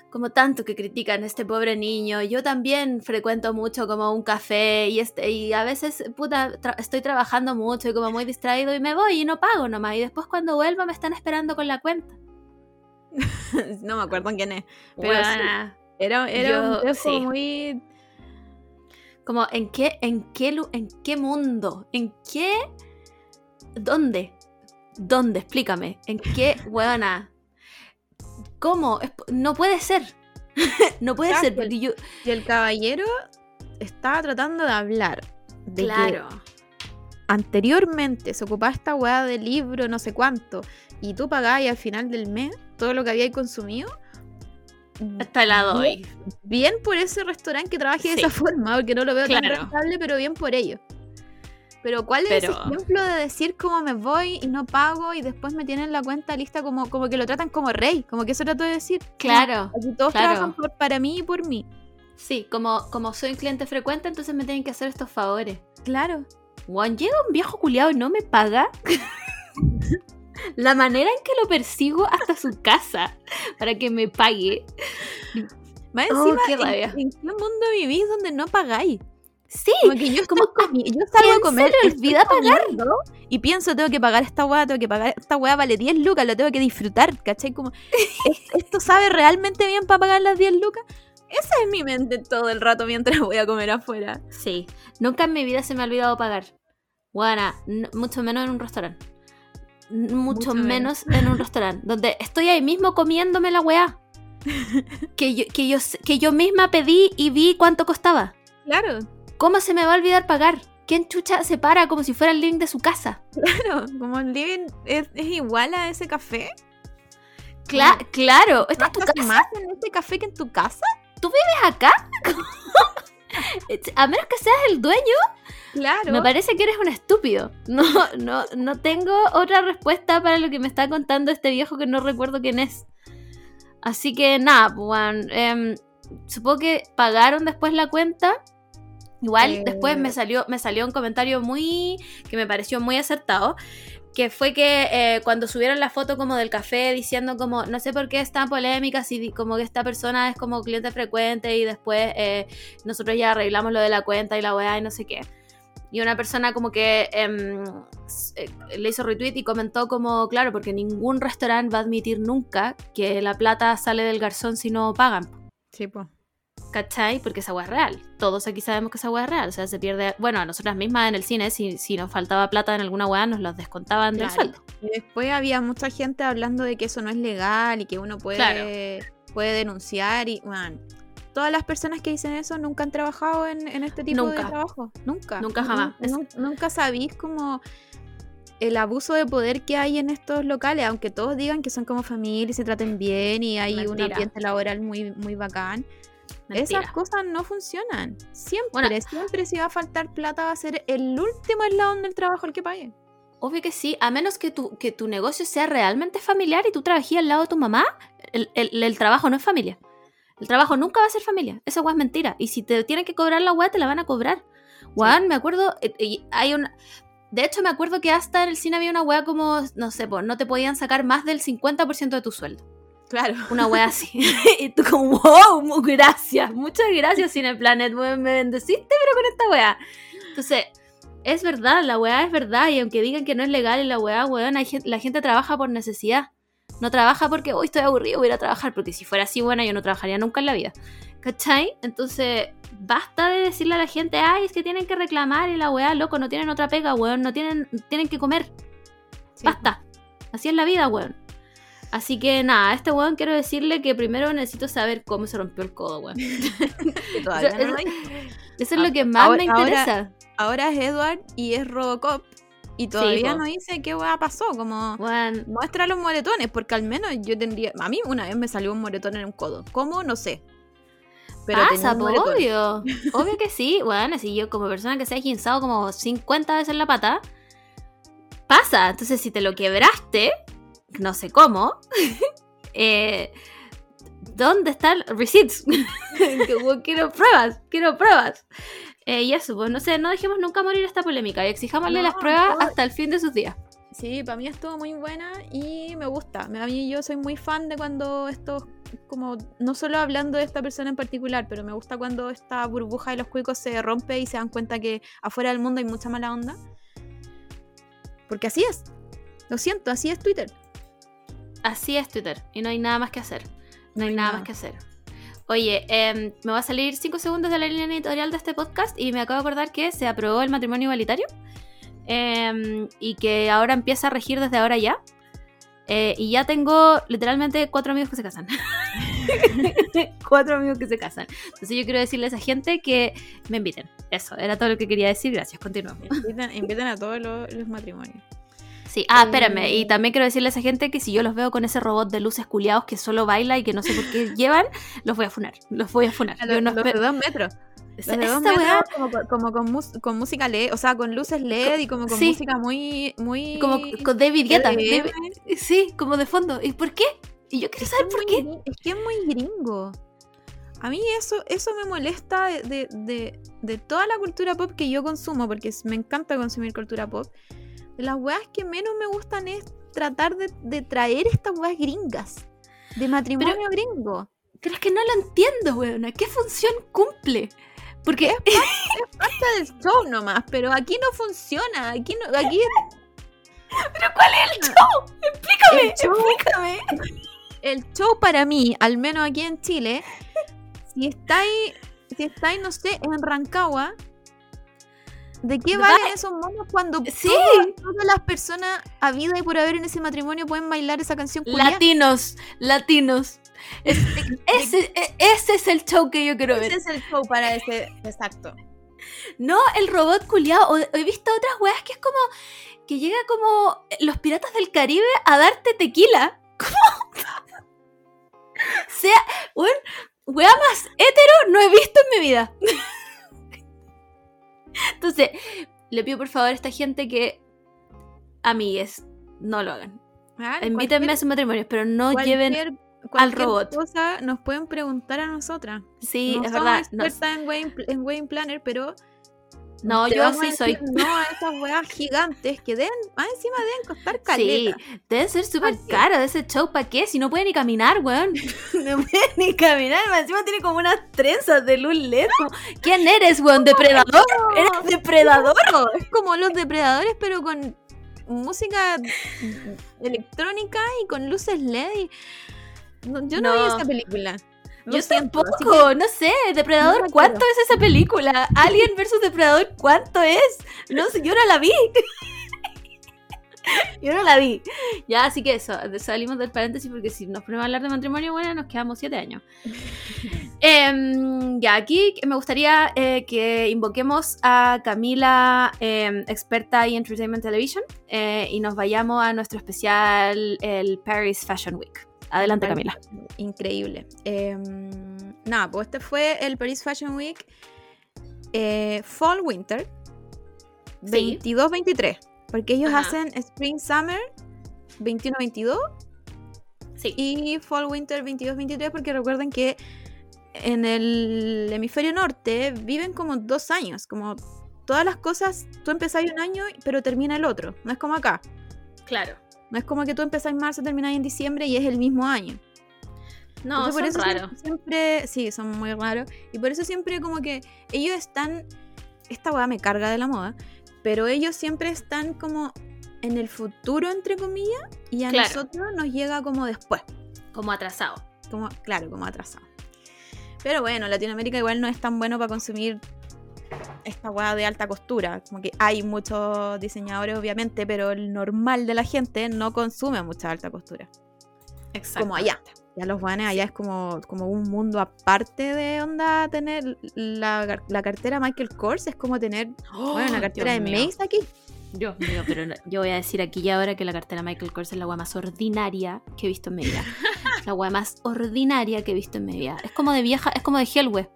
B: como tanto que critican a este pobre niño. Yo también frecuento mucho como un café y, este, y a veces, puta, tra- estoy trabajando mucho y como muy distraído y me voy y no pago nomás. Y después cuando vuelva me están esperando con la cuenta. [laughs]
C: no me acuerdo quién es. Pero sí.
B: Buena.
C: Era, era
B: Yo-
C: un
B: sí.
C: muy...
B: Como, ¿en qué, en, qué, ¿en qué mundo? ¿En qué? ¿Dónde? ¿Dónde? Explícame. ¿En qué, huevona? ¿Cómo? No puede ser. [laughs] no puede ser. porque yo-
C: Y el caballero estaba tratando de hablar de que
B: claro.
C: anteriormente se ocupaba esta weá de libro, no sé cuánto, y tú pagabas al final del mes todo lo que habías consumido.
B: Hasta la doy.
C: Bien por ese restaurante que trabaje de esa forma, porque no lo veo tan rentable, pero bien por ello. Pero ¿cuál es
B: Pero-
C: ese ejemplo de decir cómo me voy y no pago y después me tienen la cuenta lista como, como que lo tratan como rey? Como que eso trato de decir.
B: Claro.
C: Aquí todos
B: claro.
C: trabajan por- para mí y por mí.
B: Sí, como, como soy un cliente frecuente, entonces me tienen que hacer estos favores.
C: Claro.
B: Juan, llega un viejo culiado y no me paga. La manera en que lo persigo hasta su casa para que me pague.
C: Más
B: Oh,
C: encima,
B: qué
C: ¿en-
B: rabia.
C: ¿en, qué mundo vivís donde no pagáis?
B: Sí,
C: Como que yo,
B: como
C: comi- yo salgo a
B: ¿quién
C: comer,
B: olvida pagar?
C: comiendo Y pienso, tengo que pagar esta weá, tengo que pagar esta weá, vale 10 lucas, lo tengo que disfrutar, ¿cachai? Como, [laughs] ¿es- ¿esto sabe realmente bien para pagar las 10 lucas? Esa es mi mente todo el rato mientras voy a comer afuera.
B: Sí, nunca en mi vida se me ha olvidado pagar. Buena, mucho menos en un restaurante. Mucho,
C: Mucho
B: menos en un restaurante, donde estoy ahí mismo comiéndome la weá. [laughs] Que yo, que, yo, que yo misma pedí y vi cuánto costaba.
C: Claro,
B: ¿Cómo se me va a olvidar pagar? ¿Quién chucha se para como si fuera el link de su casa?
C: claro, como el living es, es igual a ese café.
B: Cla- claro, ¿esta es tu
C: ¿Gastas
B: casa?
C: más en ese café que en tu casa?
B: ¿Vives acá? [laughs] a menos que seas el dueño,
C: Claro.
B: Me parece que eres un estúpido. No, no, no tengo otra respuesta para lo que me está contando este viejo que no recuerdo quién es. Así que nada, pues, weón, em, supongo que pagaron después la cuenta. Igual
C: Eh.
B: después me salió, me salió un comentario muy que me pareció muy acertado. Que fue que eh, cuando subieron la foto como del café diciendo como no sé por qué es tan polémica si como que esta persona es como cliente frecuente y después eh, nosotros ya arreglamos lo de la cuenta y la weá y no sé qué. Y una persona como que em, eh, le hizo retweet y comentó como, claro, porque ningún restaurante va a admitir nunca que la plata sale del garzón si no pagan.
C: Sí, pues.
B: ¿Cachai? Porque esa agua es real. Todos aquí sabemos que esa agua es real. O sea, se pierde. Bueno, a nosotras mismas en el cine, si, si nos faltaba plata en alguna weá, nos los descontaban del sueldo.
C: Y después había mucha gente hablando de que eso no es legal y que uno puede, puede denunciar y, bueno, todas las personas que dicen eso nunca han trabajado en, en este tipo de
B: Nunca.
C: trabajo. Nunca.
B: Nunca
C: Nu-
B: jamás. Es-
C: nu- nunca sabéis como el abuso de poder que hay en estos locales, aunque todos digan que son como familia y se traten bien y hay un
B: Mentira.
C: ambiente laboral muy, muy bacán.
B: Mentira.
C: Esas cosas no funcionan. Siempre,
B: Bueno.
C: siempre si va a faltar plata va a ser el último eslabón del trabajo el que pague.
B: Obvio que sí, a menos que tu, que tu negocio sea realmente familiar y tú trabajes al lado de tu mamá, el, el- el trabajo no es familia. El trabajo nunca va a ser familia. Esa weá es mentira. Y si te tienen que cobrar la weá, te la van a cobrar. Weón, me acuerdo, eh, y hay una... De hecho, me acuerdo que hasta en el cine había una weá como, no sé, pues no te podían sacar más del 50% de tu sueldo.
C: Claro.
B: Una weá así. [laughs] y tú como, wow, gracias, muchas gracias Cineplanet, weón, me bendeciste, pero con esta weá. Entonces, es verdad, la weá es verdad, y aunque digan que no es legal y la weá, weón, la gente trabaja por necesidad. No trabaja porque hoy estoy aburrido, voy a ir a trabajar, porque si fuera así buena yo no trabajaría nunca en la vida. ¿Cachai? Entonces, basta de decirle a la gente, ay, es que tienen que reclamar y la weá, loco, no tienen otra pega, weón, no tienen, tienen que comer.
C: Sí.
B: Basta. Así es la vida, weón. Así que nada, a este weón quiero decirle que primero necesito saber cómo se rompió el codo, weón. [laughs]
C: Todavía
B: Eso-
C: no
B: eso-
C: lo hay.
B: Eso es lo que más
C: Ahora-
B: me interesa.
C: ahora es Edward y es Robocop y todavía no dice qué hueá pasó, como
B: Weón,
C: muestra los moretones, porque al menos yo tendría, a mí una vez me salió un moretón en un codo, ¿cómo? No sé. Pero
B: pasa, obvio. [laughs] Obvio que sí, weón. Así yo como persona que se ha guinzado como 50 veces la pata, pasa. Entonces si te lo quebraste, no sé cómo, [laughs] eh, ¿dónde están receipts? [laughs] Quiero pruebas, quiero pruebas. Eh, y eso, pues no sé, no dejemos nunca morir esta polémica y exijámosle
C: No,
B: las pruebas
C: no.
B: hasta el fin de sus días.
C: Sí, para mí estuvo muy buena y me gusta. A mí yo soy muy fan de cuando esto, como, no solo hablando de esta persona en particular, pero me gusta cuando esta burbuja de los cuicos se rompe y se dan cuenta que afuera del mundo hay mucha mala onda. Porque así es. Lo siento, así es Twitter.
B: Así es Twitter y no hay nada más que hacer. No hay
C: hay
B: nada
C: nada.
B: más que hacer. Oye, em, me va a salir 5 segundos de la línea editorial de este podcast y me acabo de acordar que se aprobó el matrimonio igualitario em, y que ahora empieza a regir desde ahora ya. Eh, y ya tengo literalmente cuatro amigos que se casan. [laughs] cuatro amigos que se casan. Entonces yo quiero decirle a esa gente que me inviten. Eso, era todo lo que quería decir. Gracias, continuamos.
C: Invitan, invitan a todos los, los matrimonios.
B: Sí, ah,
C: Eh,
B: espérame. Y también quiero decirle a esa gente que si yo los veo con ese robot de luces culiados que solo baila y que no sé por qué [laughs] llevan, los voy a funar. Los voy a funar.
C: A
B: Yo
C: los,
B: no
C: los de dos metros. Los de dos metros
B: weá,
C: como, con- como con, mus- con música LED, o sea, con luces LED y como con
B: Sí.
C: música muy, muy...
B: como con David Guetta. David- sí, como de fondo. ¿Y por qué? Y yo quiero
C: Es
B: saber por qué.
C: Es que es muy gringo. A mí eso, eso me molesta de, de- de- de toda la cultura pop que yo consumo, porque me encanta consumir cultura pop. De las weas que menos me gustan es tratar de, de traer estas weas gringas. De matrimonio gringo.
B: Pero es que no lo entiendo, weona. ¿Qué función cumple? Porque
C: Basta [laughs] del show nomás, pero aquí no funciona. Aquí no, aquí
B: ¿Pero cuál es el show? Explícame,
C: El show-
B: explícame.
C: el show para mí, al menos aquí en Chile, si estáis, si estáis, no sé, en Rancagua, ¿de qué valen esos monos cuando
B: Sí.
C: todas, todas las personas a vida y por haber en ese matrimonio pueden bailar esa canción?
B: Latinos, latinos. Es- [laughs] ese, e- ese es el show que yo quiero ver.
C: Ese es el show para ese, exacto.
B: No, el robot culiao. O- He visto otras weas que es como. Que llega como los piratas del Caribe a darte tequila. [laughs] ¿Cómo? [laughs] sea, wea más hetero no he visto en mi vida. Entonces, le pido por favor a esta gente que. Amigues, no lo hagan.
C: Ah,
B: Invítenme a sus matrimonios, pero no lleven.
C: cualquier
B: robot.
C: cosa nos pueden preguntar a nosotras.
B: Sí,
C: no
B: es
C: somos
B: verdad. No,
C: en, wedding, en wedding planner, pero
B: no, yo
C: vamos a
B: sí soy.
C: No a estas weas gigantes que deben, más encima deben costar
B: Sí,
C: caleta.
B: debe ser súper
C: Así.
B: caro de ese show. ¿Para qué? Si no puede ni caminar, weón. [laughs] No puede ni caminar. más Encima tiene como unas trenzas de luz LED. como, ¿Quién eres, weón? ¿Depredador? ¿Eres depredador?
C: Es como los depredadores, pero con música electrónica y con luces LED. y- No, yo no, vi esa película.
B: Yo tampoco, no sé. ¿Depredador
C: No
B: cuánto es esa película? [laughs] Alien versus Depredador, ¿cuánto es? No sé, yo no la vi. [laughs] Yo no la vi. Ya, así que eso, salimos del paréntesis porque si nos ponemos a hablar de matrimonio, bueno, nos quedamos siete años. [laughs] Em, ya, aquí me gustaría eh, que invoquemos a Camila, em, experta en Entertainment Television, eh, y nos vayamos a nuestro especial, el Paris Fashion Week. Adelante, Camila.
C: Increíble. Em, nada, pues este fue el Paris Fashion Week eh, Fall Winter
B: Sí.
C: 22-23. Porque ellos
B: Ajá.
C: hacen Spring Summer 21-22
B: Sí.
C: y Fall Winter 22-23 porque recuerden que en el hemisferio norte viven como dos años, como todas las cosas, tú empezás un año pero termina el otro, no es como acá,
B: Claro.
C: No es como que tú empezás en marzo, terminas en diciembre y es el mismo año.
B: No,
C: Entonces, por
B: son
C: eso siempre, sí, son muy raros y por eso siempre como que ellos están, esta weá me carga de la moda, pero ellos siempre están como en el futuro entre comillas y a
B: Claro.
C: nosotros nos llega como después.
B: Como atrasado.
C: como, claro, como atrasado. Pero bueno, Latinoamérica igual no es tan bueno para consumir esta weá de alta costura. Como que hay muchos diseñadores, obviamente, pero el normal de la gente no consume mucha alta costura.
B: Exacto.
C: Como allá. Ya los guanes allá es como, como un mundo aparte de onda tener la, la cartera Michael Kors, es como tener bueno, una cartera de Mace aquí.
B: Dios mío, pero yo voy a decir aquí y ahora que la cartera Michael Kors es la weá más ordinaria que he visto en mi vida. la weá más ordinaria que he visto en mi vida. Es como de vieja, es como de Hellwe.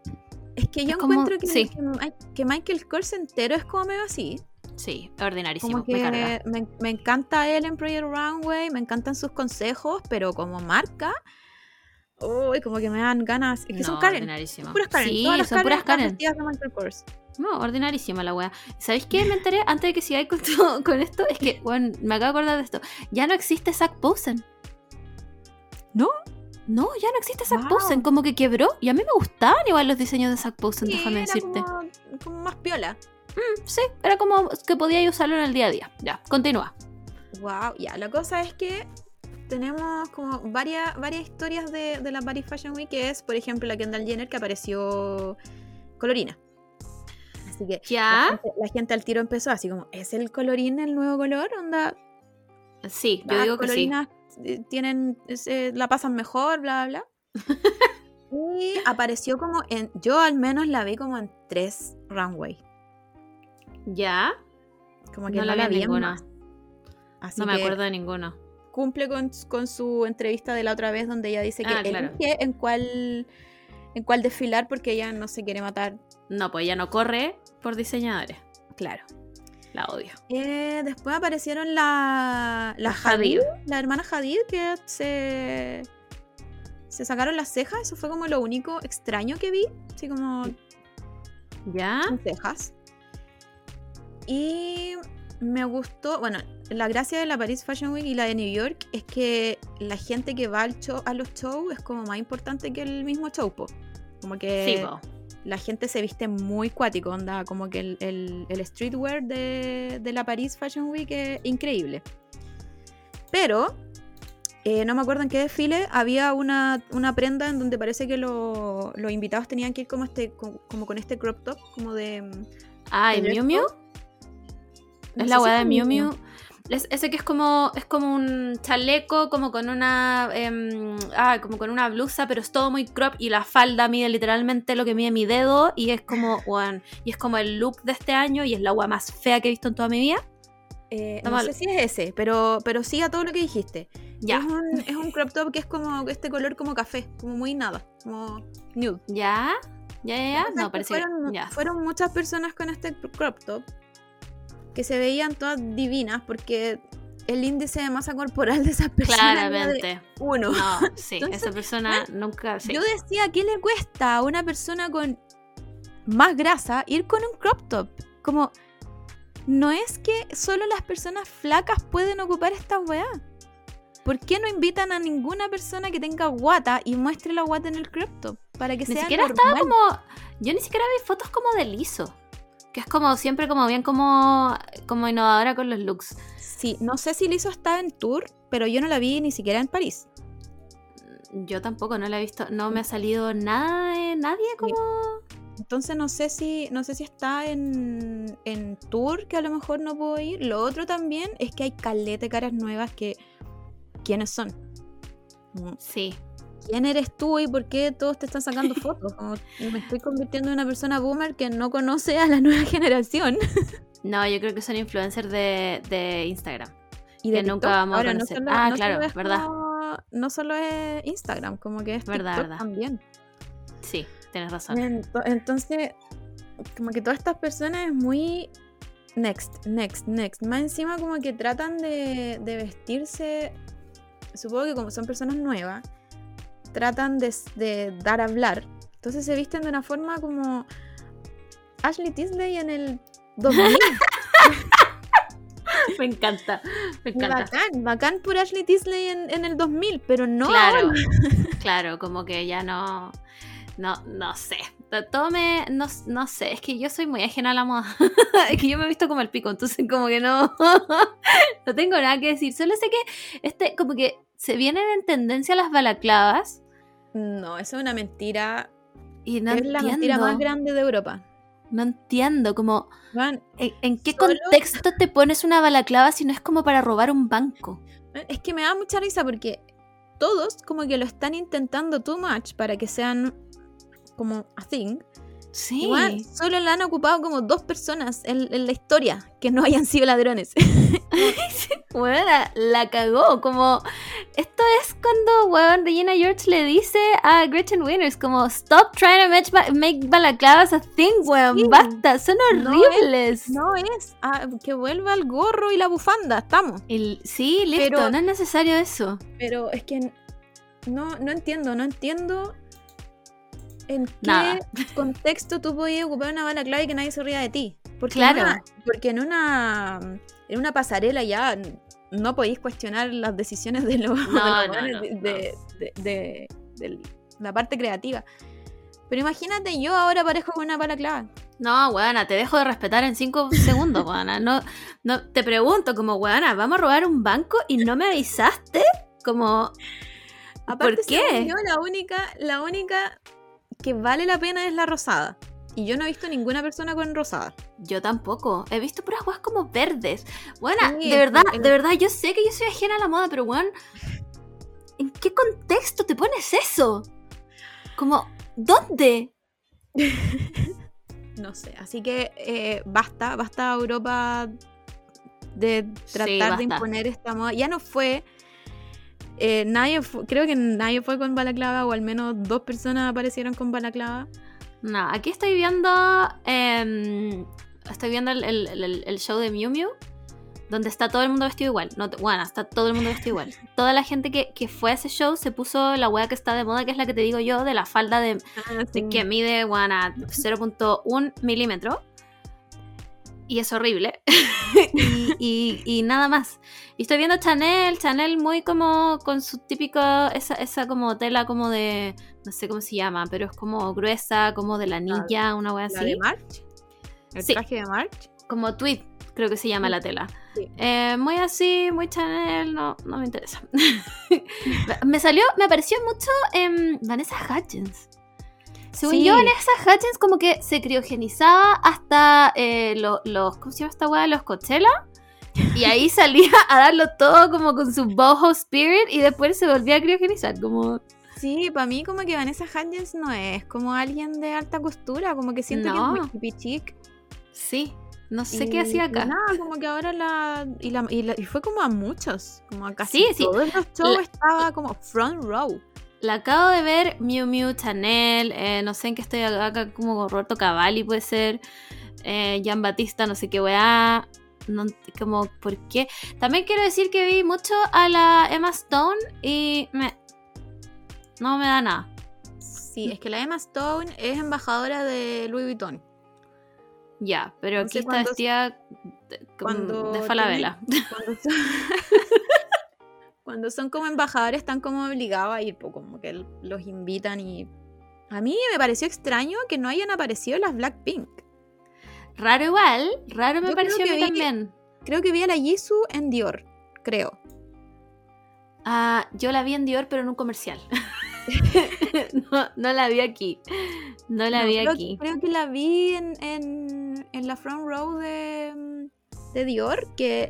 C: Es que yo
B: Es como-
C: encuentro que,
B: sí.
C: que Mi- que Michael Kors entero es como medio así.
B: Sí, ordinarísimo,
C: Como
B: me carga.
C: que me, me encanta él en Project Runway, me encantan sus consejos, pero como marca, uy, como que me dan ganas. Es que
B: No,
C: son Karen.
B: ordinarísimo.
C: Puras Karen.
B: Sí,
C: todas las
B: son puras
C: están
B: Karen.
C: de Michael Kors.
B: No, ordinarísima la wea. ¿Sabéis qué? Me enteré antes de que sigáis con, [laughs] con esto. Es que, bueno, me acabo de acordar de esto. Ya no existe Zack Posen.
C: ¿No?
B: No, ya no existe Zack
C: Wow.
B: Posen. Como que quebró. Y a mí me gustaban igual los diseños de Zack Posen,
C: Sí,
B: déjame
C: era
B: decirte.
C: Como, como más piola.
B: Sí, era como que podía usarlo en el día a día. Ya, continúa.
C: Wow, ya, la cosa es que tenemos como varias, varias historias de, de la Paris Fashion Week, que es, por ejemplo, la Kendall Jenner que apareció colorina. Así que la
B: Ya.
C: gente, la gente al tiro empezó así como, ¿es el colorín el nuevo color? Onda,
B: Sí, yo
C: las
B: digo que sí.
C: Eh, tienen, se la pasan mejor, bla, bla, [laughs] y apareció como en, yo al menos la vi como en tres runway.
B: Ya.
C: Como que
B: No la vi ninguna.
C: Así
B: No me acuerdo de ninguno.
C: cumple con, con su entrevista de la otra vez donde ella dice que
B: Ah, claro.
C: elige en cuál en cuál desfilar porque ella no se quiere matar.
B: No, pues ella no corre por diseñadores.
C: Claro.
B: La odio.
C: Eh, después aparecieron la, la
B: Hadid.
C: Hadid, la hermana Hadid que se Se sacaron las cejas, eso fue como lo único extraño que vi. Así como
B: ¿Ya?
C: con cejas. Y me gustó, bueno, la gracia de la Paris Fashion Week y la de New York es que la gente que va al show, a los shows es como más importante que el mismo show, po. Como que
B: Sí, po.
C: La gente se viste muy cuático, onda, como que el, el- el streetwear de, de la Paris Fashion Week es increíble. Pero, eh, no me acuerdo en qué desfile, había una, una prenda en donde parece que lo- los invitados tenían que ir como, este, como, como con este crop top, como de... mm,
B: Ah, ¿y
C: ¿El
B: Miu Miu? Es la weá de Miu Miu. Es- ese que es como, es como un chaleco, como con una. em, ah, como con una blusa, pero es todo muy crop y la falda mide literalmente lo que mide mi dedo. Y es como, weón, y es como el look de este año y es la weá más fea que he visto en toda mi vida.
C: Eh, no
B: mal.
C: sé si es ese, pero, pero sí a todo lo que dijiste.
B: Ya,
C: Es un, es un crop top que es como este color como café, como muy nada, como nude.
B: ya, ya, ya, ya. No, parece que.
C: fueron,
B: Ya.
C: fueron muchas personas con este crop top que se veían todas divinas porque el índice de masa corporal de esas personas era de
B: Claramente.
C: uno.
B: No, [laughs] sí,
C: Entonces,
B: esa persona nunca. Sí.
C: Yo decía, ¿qué le cuesta a una persona con más grasa ir con un crop top? Como, no es que solo las personas flacas pueden ocupar esta weá. ¿Por qué no invitan a ninguna persona que tenga guata y muestre la guata en el crop top? Para que
B: Ni
C: sea
B: siquiera
C: normal.
B: estaba como. Yo ni siquiera vi fotos como de liso. Que es como siempre como bien como, como innovadora con los looks.
C: Sí, no sé si Lizo está en tour, pero yo no la vi ni siquiera en París.
B: Yo tampoco no la he visto. No me ha salido nada de nadie como.
C: Entonces no sé si, no sé si está en, en tour, que a lo mejor no puedo ir. Lo otro también es que hay calete caras nuevas que. ¿Quiénes son? Como,
B: Sí.
C: ¿Quién eres tú y por qué todos te están sacando fotos? [laughs] Como, me estoy convirtiendo en una persona boomer que no conoce a la nueva [laughs] generación.
B: No, yo creo que son influencers de, de Instagram.
C: Y
B: Que
C: de
B: nunca
C: TikTok.
B: vamos a
C: no
B: conocer.
C: solo-
B: Ah,
C: no
B: claro,
C: es
B: verdad.
C: como- no solo es Instagram, como que es
B: Verdad,
C: TikTok
B: verdad.
C: también.
B: Sí, tienes razón.
C: Ento- Entonces, como que todas estas personas es muy next, next, next. Más encima como que tratan de, de vestirse, supongo que como son personas nuevas, tratan de, de dar a hablar. Entonces se visten de una forma como Ashley Tisdale en el 2000. [laughs]
B: Me encanta. Me encanta.
C: bacán, bacán por Ashley Tisdale en, en el 2000, pero no
B: claro.
C: ahora. [laughs]
B: Claro, como que ya no. No, no sé. To- Todo me. No, no sé, es que yo soy muy ajena a la moda. [laughs] es que yo me he visto como el pico, entonces como que no. no tengo nada que decir. Solo sé que este, como que se vienen en tendencia las balaclavas.
C: No, eso es una mentira.
B: Y no
C: es la
B: entiendo.
C: mentira más grande de Europa.
B: No entiendo, como. ¿En, en qué
C: Solo-
B: contexto te pones una balaclava si no es como para robar un banco?
C: Es que me da mucha risa porque todos como que lo están intentando too much para que sean como a thing.
B: Sí.
C: Igual, solo la han ocupado como dos personas en, en la historia que no hayan sido ladrones. [laughs]
B: Bueno, la cagó. Como. Esto es cuando, weón, Regina George le dice a Gretchen Winners, como, stop trying to make, ba- make balaclavas a thing, weón.
C: Sí.
B: Basta, son
C: No
B: horribles.
C: no es ah, que vuelva el gorro y la bufanda, estamos.
B: El- sí, listo,
C: Pero-
B: no es necesario eso.
C: Pero es que no, no entiendo, no entiendo en qué
B: Nada. [laughs]
C: contexto tú podías ocupar una bala clave y que nadie se ría de ti. Porque
B: Claro.
C: En una, porque en una, en una pasarela ya no podéis cuestionar las decisiones de los, [laughs] de, los
B: no,
C: buenos
B: no,
C: de,
B: no.
C: de- de- de- de la parte creativa. Pero imagínate, yo ahora aparezco con una bala clave.
B: No, weona, te dejo de respetar en cinco [laughs] segundos, weona. No, no, te pregunto, como, weona, ¿vamos a robar un banco y no me avisaste? Como,
C: Aparte,
B: ¿por qué?
C: Yo, la única, la única que vale la pena es la rosada. Y yo no he visto ninguna persona con rosada.
B: Yo tampoco. He visto puras weas como verdes. Bueno,
C: Sí,
B: de verdad,
C: el-
B: de verdad, yo sé que yo soy ajena a la moda, pero weón, ¿en qué contexto te pones eso? Como, ¿dónde? [laughs]
C: No sé, así que eh, basta, basta Europa de tratar de imponer esta moda. Ya no fue, eh, nadie creo que nadie fue con balaclava o al menos dos personas aparecieron con balaclava.
B: No, aquí estoy viendo. em, estoy viendo el, el- el- el show de Miu Miu. donde está todo el mundo vestido igual. No, te- bueno, está todo el mundo vestido igual. [laughs] Toda la gente que, que fue a ese show se puso la wea que está de moda, que es la que te digo yo, de la falda de, de que mide guana 0.1 milímetro. Y es horrible. [laughs] [laughs] y, y- y nada más. Y estoy viendo Chanel, Chanel muy como con su típico, esa, esa como tela como de, no sé cómo se llama, pero es como gruesa, como de la anilla, una wea
C: ¿La
B: así.
C: de March? ¿El
B: Sí.
C: traje de March?
B: Como tweed, creo que se llama la tela.
C: Sí.
B: Eh, muy así, muy Chanel, no, no me interesa. [laughs] me salió, me apareció mucho en Vanessa Hudgens. Según
C: Sí.
B: yo, Vanessa Hudgens como que se criogenizaba hasta eh, lo- los, ¿cómo se llama esta weá? Los Coachella. Y ahí [laughs] salía a darlo todo como con su boho spirit y después se volvía a criogenizar. Como,
C: Sí, para mí como que Vanessa Hudgens no es como alguien de alta costura, como que siento que
B: No.
C: es muy chic.
B: sí, no sé
C: Y-
B: qué hacía acá.
C: nada, como que ahora la y, la y la- y fue como a muchos, como a casi
B: Sí, sí.
C: todos los shows
B: La-
C: estaba como front row.
B: La acabo de ver, Miu Miu, Chanel, eh, no sé en qué estoy acá, como con Roberto Cavalli puede ser, eh, Gian Batista, no sé qué weá, no, como, ¿por qué? También quiero decir que vi mucho a la Emma Stone y me... No me da nada.
C: Sí, es que la Emma Stone es embajadora de Louis Vuitton.
B: Ya, pero
C: No
B: aquí
C: sé
B: está vestida de,
C: cuando
B: de Falabella.
C: Cuando [laughs] cuando son como embajadores están como obligados a ir, pues como que los invitan y... A mí me pareció extraño que no hayan aparecido las Blackpink.
B: Raro igual, raro me
C: Yo creo
B: pareció a
C: que
B: mí
C: vi-
B: también.
C: Creo que vi a la Jisoo en Dior, creo.
B: Ah, yo la vi en Dior, pero en un comercial. [laughs] no, no la vi aquí. No la
C: No,
B: vi
C: creo,
B: aquí.
C: creo que la vi en, en, en la front row de, de Dior, que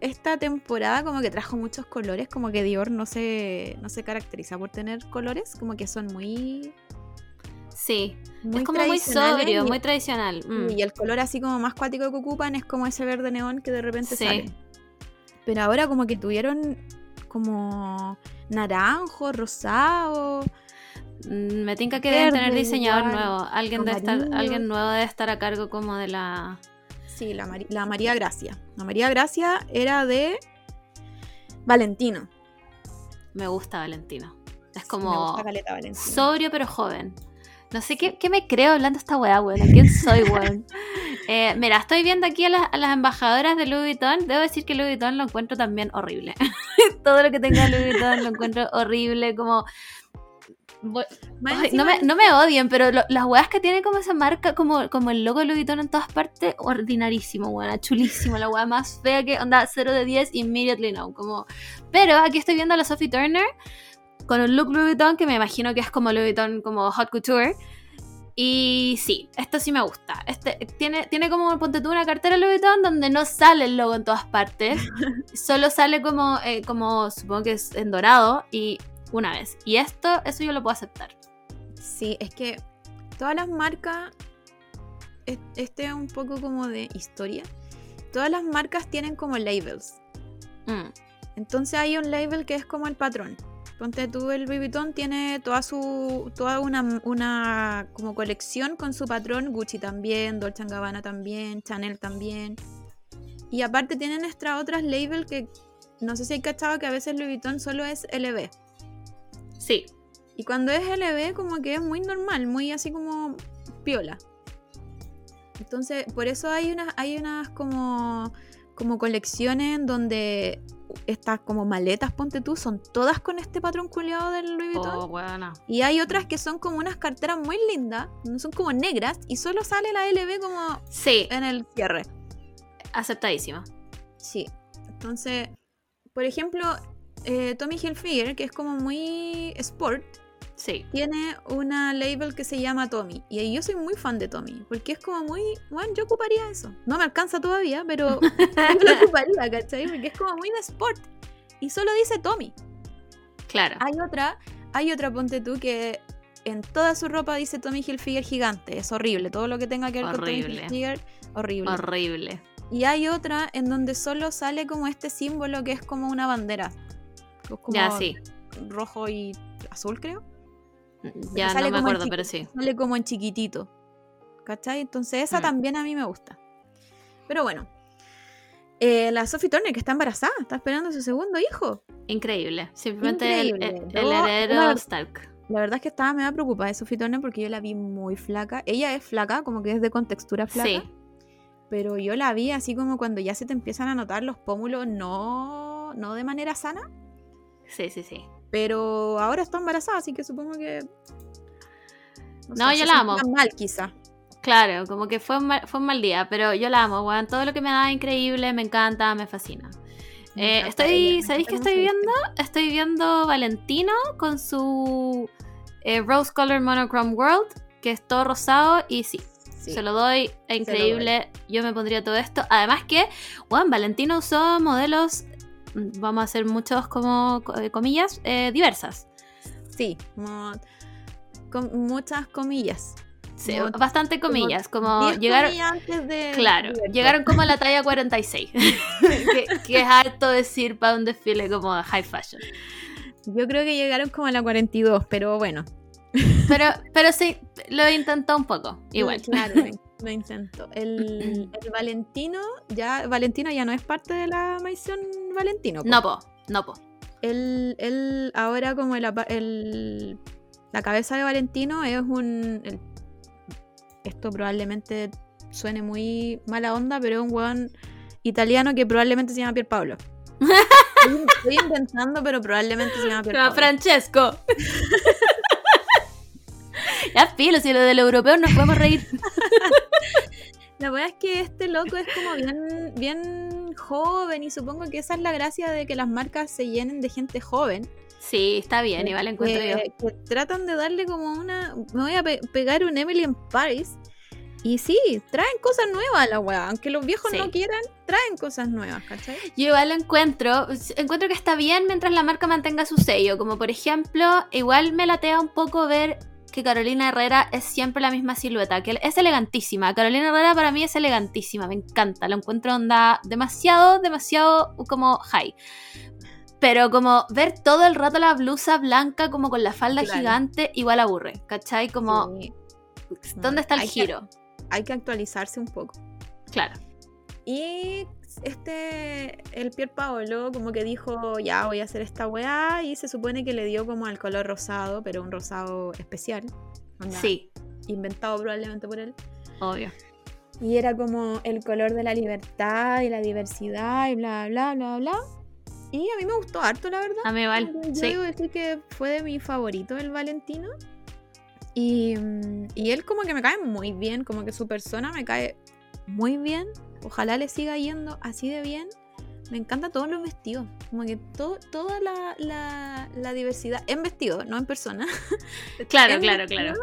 C: esta temporada como que trajo muchos colores, como que Dior no se, no se caracteriza por tener colores, como que son muy...
B: Sí,
C: muy
B: es como muy sobrio,
C: y-
B: muy tradicional. mm.
C: Y el color así como más cuático que ocupan es como ese verde neón que de repente
B: Sí.
C: sale. Pero ahora como que tuvieron como naranjo, rosado.
B: Mm, Me tinca que deben tener
C: Verde
B: diseñador
C: igual,
B: nuevo. Alguien debe estar, alguien nuevo debe estar a cargo como de la.
C: Sí, la, la María Gracia. La María Gracia era de Valentino.
B: Me gusta Valentino. Es
C: Me
B: como
C: gusta caleta Valentino.
B: sobrio pero joven. No sé qué, qué me creo hablando esta weá, weón. ¿Quién soy, weón? [laughs] Eh, mira, estoy viendo aquí a las, a las embajadoras de Louis Vuitton. Debo decir que Louis Vuitton lo encuentro también horrible. [laughs] Todo lo que tenga Louis Vuitton lo encuentro horrible. Como. Ay, no, me, no me odien, pero lo- las weas que tiene como esa marca, como, como el logo de Louis Vuitton en todas partes, ordinarísimo, weona, chulísimo, la wea más fea que onda 0 de 10 immediately no, como... Pero aquí estoy viendo a la Sophie Turner con un look Louis Vuitton que me imagino que es como Louis Vuitton como hot couture. Y sí, esto sí me gusta. Este, tiene, tiene como, ponte tú, una cartera Louis Vuitton donde no sale el logo en todas partes. [laughs] Solo sale como, eh, como, supongo que es en dorado y una vez. Y esto, eso yo lo puedo aceptar.
C: Sí, es que todas las marcas, es- este es un poco como de historia. Todas las marcas tienen como labels.
B: Mm,
C: Entonces hay un label que es como el patrón. Ponte tú, el Louis Vuitton tiene toda su toda una, una como colección con su patrón, Gucci también, Dolce Gabbana también, Chanel también. Y aparte tienen extra otras labels que no sé si hay cachado que a veces Louis Vuitton solo es LV.
B: Sí,
C: Y cuando es LV como que es muy normal, muy así como piola. Entonces, por eso hay unas, hay unas como, como colecciones donde estas como maletas, ponte tú, son todas con este patrón culiado del Louis Vuitton.
B: oh, buena.
C: Y hay otras que son como unas carteras muy lindas, son como negras y solo sale la LV como
B: Sí,
C: en el cierre.
B: aceptadísimo.
C: Sí. Entonces, por ejemplo, eh, Tommy Hilfiger, que es como muy sport,
B: Sí.
C: tiene una label que se llama Tommy. Y yo soy muy fan de Tommy. Porque es como muy. Bueno, yo ocuparía eso. No me alcanza todavía, pero [laughs] yo lo ocuparía, ¿cachai? Porque es como muy de sport. Y solo dice Tommy.
B: Claro.
C: Hay otra, hay otra, ponte tú, que en toda su ropa dice Tommy Hilfiger gigante. Es horrible. Todo lo que tenga que ver con Tommy. Hilfiger, horrible.
B: Horrible.
C: Y hay otra en donde solo sale como este símbolo que es como una bandera. Es como
B: Ya, sí.
C: rojo y azul, creo.
B: Ya
C: sale
B: no me acuerdo, pero sí.
C: Sale como en chiquitito. ¿Cachai? Entonces esa
B: Mm.
C: también a mí me gusta. Pero bueno. Eh, la Sophie Turner, que está embarazada, está esperando a su segundo hijo.
B: Increíble. Simplemente el-
C: Increíble.
B: el, el heredero Stark.
C: La verdad es que estaba medio preocupada de Sophie Turner porque yo la vi muy flaca. Ella es flaca, como que es de contextura flaca.
B: Sí.
C: Pero yo la vi así como cuando ya se te empiezan a notar los pómulos, no, no de manera sana.
B: Sí, sí, sí.
C: Pero ahora está embarazada, así que supongo que.
B: No, yo
C: se
B: la amo.
C: mal, quizá.
B: Claro, como que fue un mal, fue un mal día, pero yo la amo, weón. Todo lo que me da increíble, me encanta, me fascina.
C: Me
B: Eh, estoy, ¿sabéis qué estoy viendo? Estoy viendo Valentino con su eh, Rose Color Monochrome World, que es todo rosado y sí,
C: Sí.
B: se lo doy, increíble. Yo me pondría todo esto. Además que, Juan, Valentino usó modelos, vamos a hacer muchos como co- eh, comillas, eh, diversas.
C: Sí, como- con muchas comillas.
B: Sí,
C: Como-
B: bastante comillas, como
C: Diez
B: llegaron...
C: comillas antes de.
B: Claro, llegaron como a la talla 46, [laughs] que, que es harto decir para un desfile como high fashion.
C: Yo creo que llegaron como a la 42, pero bueno.
B: Pero, pero sí, lo intentó un poco, igual.
C: Claro, [laughs] lo, intento. El, el Valentino, ya, Valentino ya no es parte de la mansión Valentino. po.
B: No po, no po.
C: Él, él ahora como el, el- la cabeza de Valentino es un... el- esto probablemente suene muy mala onda, pero es un weón italiano que probablemente se llama Pierpaolo. [laughs] Estoy, estoy inventando, pero probablemente se llama Pierpaolo.
B: Francesco. [laughs] ya filo, si lo del europeo nos podemos reír. [laughs]
C: La verdad es que este loco es como bien, bien joven y supongo que esa es la gracia de que las marcas se llenen de gente joven.
B: Sí, está bien, igual encuentro yo.
C: que, que tratan de darle como una... Me voy a pe- pegar un Emily en Paris. Y sí, traen cosas nuevas a la weá. Aunque los viejos
B: Sí.
C: no quieran, traen cosas nuevas, ¿cachai?
B: Yo igual lo encuentro, encuentro que está bien mientras la marca mantenga su sello. Como por ejemplo, igual me latea un poco ver que Carolina Herrera es siempre la misma silueta, que es elegantísima. Carolina Herrera para mí es elegantísima, me encanta. Lo encuentro onda demasiado, demasiado como high. Pero como ver todo el rato la blusa blanca como con la falda
C: Claro.
B: gigante, igual aburre, ¿cachai? Como,
C: Sí,
B: ¿dónde está el
C: Hay que-
B: giro?
C: hay que actualizarse un poco.
B: Claro.
C: Y este, el Pier Paolo como que dijo, ya voy a hacer esta weá y se supone que le dio como al color rosado, pero un rosado especial. onda,
B: Sí,
C: Inventado probablemente por él.
B: obvio.
C: Y era como el color de la libertad y la diversidad y bla, bla, bla, bla. Y a mí me gustó harto, la verdad.
B: A mí igual,
C: Yo
B: sí.
C: debo decir que fue de mi favorito el Valentino. Y, mm, y él como que me cae muy bien, como que su persona me cae muy bien. Ojalá le siga yendo así de bien. Me encantan todos los vestidos. Como que todo, toda la, la- la diversidad en vestido, no en persona. [laughs]
B: Claro,
C: en
B: claro,
C: vestido,
B: claro.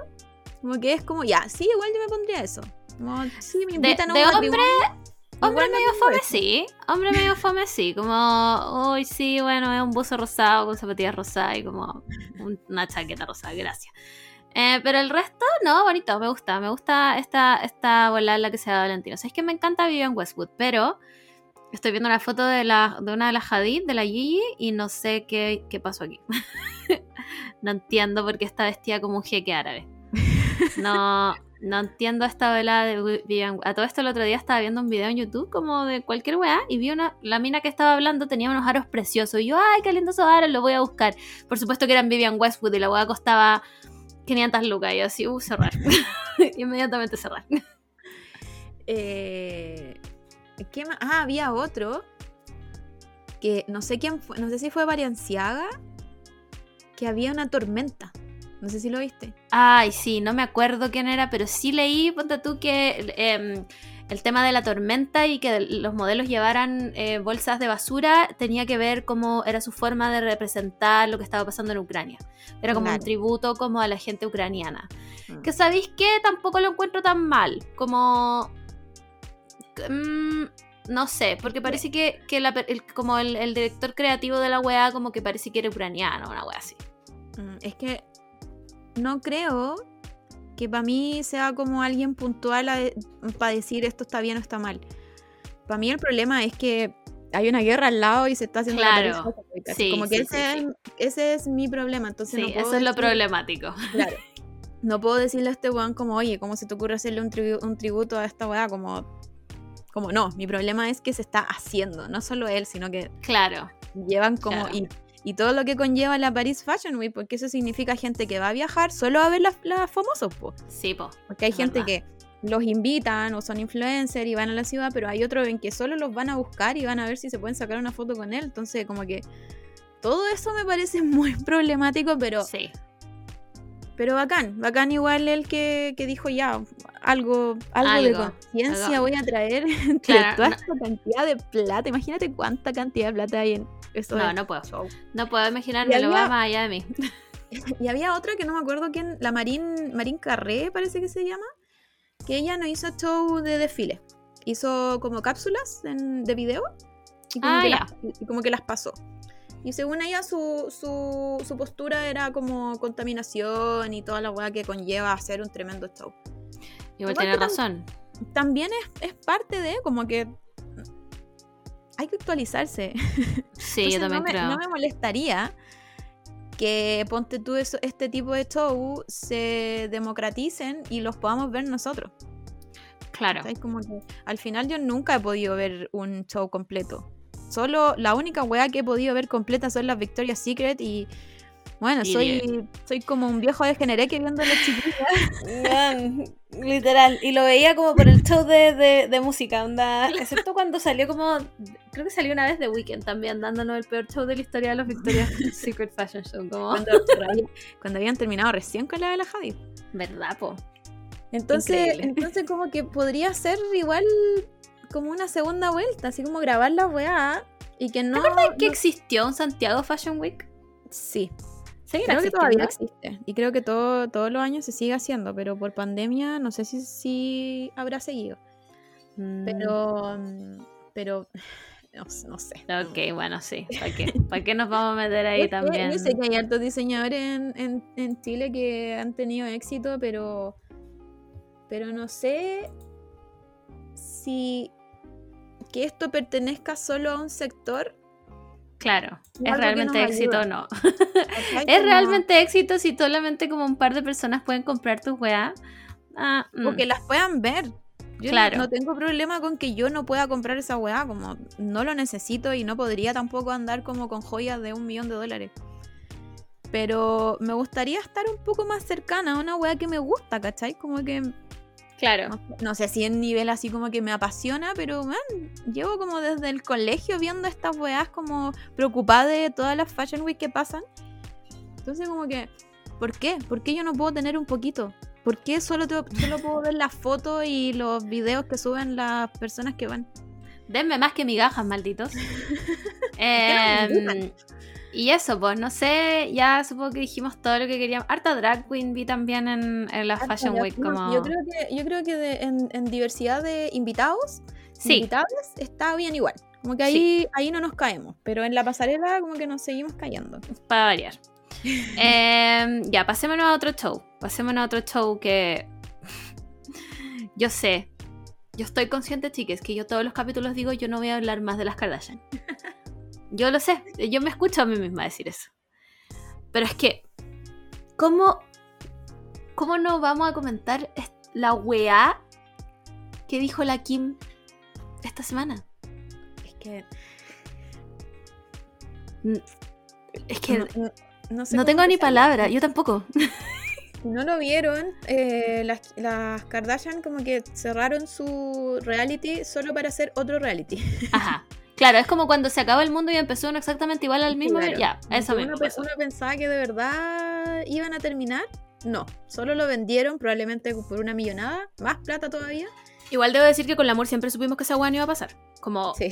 C: Como que es como, ya, sí, igual yo me pondría eso. Como, sí, me
B: De-
C: invitan a
B: de
C: un
B: hombre,
C: matrimonio,
B: Hombre
C: me
B: medio fome
C: eso.
B: sí, hombre medio [laughs] fome sí, como, uy sí, bueno, es un buzo rosado con zapatillas rosadas y como un- una chaqueta rosada, gracias. Eh, pero el resto, no, bonito, me gusta, me gusta esta, esta bola la que se da Valentino. O es que me encanta Vivian Westwood, pero estoy viendo una foto de, la, de una de las Hadid, de la Gigi, y no sé qué, qué pasó aquí. [laughs] no entiendo por qué está vestida como un jeque árabe. No, no entiendo esta vela de Vivian. A todo esto el otro día estaba viendo un video en YouTube como de cualquier weá y vi una, la mina que estaba hablando tenía unos aros preciosos y yo, ay, qué lindos aros, los voy a buscar. Por supuesto que eran Vivian Westwood y la weá costaba 500 lucas y yo así, uh, cerrar. [laughs] Inmediatamente cerrar. [laughs]
C: Eh, ¿qué más? Ah, había otro que no sé quién fue, no sé si fue Varianciaga, que había una tormenta. No sé si lo viste.
B: Ay, sí, no me acuerdo quién era, pero sí leí, ponte tú, que em, el tema de la tormenta y que los modelos llevaran eh, bolsas de basura tenía que ver cómo era su forma de representar lo que estaba pasando en Ucrania. Era como un tributo como a la gente ucraniana.
C: Mm.
B: Que sabéis que tampoco lo encuentro tan mal, como... mm, no sé, porque parece que, que la el- como el, el director creativo de la weá como que parece que era ucraniano, una weá así.
C: Mm, Es que no creo que para mí sea como alguien puntual para decir esto está bien o está mal. Para mí el problema es que hay una guerra al lado y se está haciendo la
B: Claro.
C: tarifa católica.
B: Sí,
C: como que
B: sí,
C: ese,
B: sí,
C: es, ese es mi problema. Entonces no puedo
B: eso es lo problemático.
C: Claro. [laughs] No puedo decirle a este weón como, oye, ¿cómo se te ocurre hacerle un, tribu- un tributo a esta weá? Como, Como no, mi problema es que se está haciendo, no solo él, sino que
B: Claro.
C: llevan como...
B: Claro.
C: Y, y todo lo que conlleva la Paris Fashion Week, porque eso significa gente que va a viajar solo a ver las, las famosos, po.
B: Sí, po.
C: Porque hay
B: Es
C: gente
B: verdad.
C: que los invitan o son influencers y van a la ciudad, pero hay otros en que solo los van a buscar y van a ver si se pueden sacar una foto con él. Entonces, como que todo eso me parece [laughs] muy problemático, pero,
B: Sí.
C: Pero bacán. Bacán igual el que, que dijo ya, algo, algo, de conciencia voy a traer [laughs] entre
B: Claro,
C: toda
B: no-
C: esta cantidad de plata. Imagínate cuánta cantidad de plata hay en eso.
B: No, no puedo.
C: show.
B: No puedo imaginarme, lo va más allá de mí. [laughs]
C: Y había otra que no me acuerdo quién, la Marín, Marín Carré parece que se llama, que ella no hizo show de desfile. Hizo como cápsulas en- de video y como,
B: Ah,
C: que
B: ya.
C: las, y como que las pasó. Y según ella, su, su, su postura era como contaminación y toda la weá que conlleva hacer un tremendo show.
B: Igual tiene
C: tam-
B: razón.
C: También es, es parte de como que hay que actualizarse. [laughs]
B: Sí, yo también
C: no me,
B: creo.
C: no me molestaría que ponte tú eso, este tipo de show se democraticen y los podamos ver nosotros.
B: Claro.
C: ¿cachai? Como que al final yo nunca he podido ver un show completo. Solo la única weá que he podido ver completa son las Victoria's Secret y bueno,
B: Y
C: soy, soy como un viejo degeneré que viendo las chiquillas.
E: Literal. Y lo veía como por el show de, de, de música, onda. Excepto cuando salió como. Creo que salió una vez de Weekend también, dándonos el peor show de la historia de los Victoria's [laughs] Secret Fashion Show. Como,
C: Cuando, cuando habían terminado recién con la de la Javi.
E: ¿verdad, po?
C: Entonces,
E: Increíble.
C: entonces como que podría ser igual como una segunda vuelta, así como grabar la weá y que no...
B: que
C: no-
B: existió un Santiago Fashion Week?
C: Sí,
B: ¿Seguirá
C: creo que todavía existe. Y creo que todo, todos los años se sigue haciendo, pero por pandemia no sé si, si habrá seguido.
B: Mm,
C: Pero... mm, Pero... [sighs] No, no sé.
B: Ok, bueno, sí. [laughs] ¿Para qué? ¿Para qué nos vamos a meter ahí también?
C: Yo sé que hay hartos diseñadores en, en- en Chile que han tenido éxito, pero. Pero no sé si que esto pertenezca solo a un sector.
B: Claro,
C: Es
B: ¿es
C: algo que
B: realmente éxito o no? [laughs] ¿Es realmente éxito si solamente como un par de personas pueden comprar tus weá? Ah, mm.
C: O que las puedan ver. Yo no-
B: Claro.
C: no, tengo problema con que yo no pueda comprar esa weá, como no lo necesito y no podría tampoco andar como con joyas de un millón de dólares. Pero me gustaría estar un poco más cercana a una weá que me gusta, ¿cachai? Como que
E: Claro.
C: no, no sé si en nivel así como que me apasiona, pero man, llevo como desde el colegio viendo estas weas como preocupada de todas las Fashion Week que pasan. Entonces como que, ¿por qué? ¿Por qué yo no puedo tener un poquito? ¿Por qué solo, te- solo puedo ver las fotos y los videos que suben las personas que van?
B: Denme más que migajas, malditos. [laughs] Em, y eso, pues, no sé, ya supongo que dijimos todo lo que queríamos. Harta drag queen vi también en, en la Fashion Week, como...
C: Yo creo que, yo creo que de- en, en diversidad de invitados,
B: Sí,
C: invitadas, está bien igual. Como que ahí, ahí no nos caemos, pero en la pasarela como que nos seguimos cayendo.
B: para variar. [laughs] Em, ya, pasémonos a otro show. Pasémonos a otro show que... [laughs] yo sé, yo estoy consciente, chiques, que yo todos los capítulos digo yo no voy a hablar más de las Kardashian. Yo lo sé, yo me escucho a mí misma decir eso. Pero es que, ¿cómo, cómo no vamos a comentar la weá que dijo la Kim esta semana?
C: Es que
B: Es que
C: no,
B: no,
C: no- no sé cómo
B: tengo ni palabra, yo tampoco. [laughs]
C: No lo vieron, eh, las, las Kardashian como que cerraron su reality solo para hacer otro reality.
B: Ajá. [laughs] Claro, es como cuando se acabó el mundo y empezó uno exactamente igual al mismo.
C: Claro.
B: Ya, eso
C: Uno
B: mismo.
C: uno pensaba que de verdad iban a terminar. No, solo lo vendieron probablemente por una millonada, más plata todavía.
B: Igual debo decir que con el amor siempre supimos que esa weá no iba a pasar. Como
C: Sí.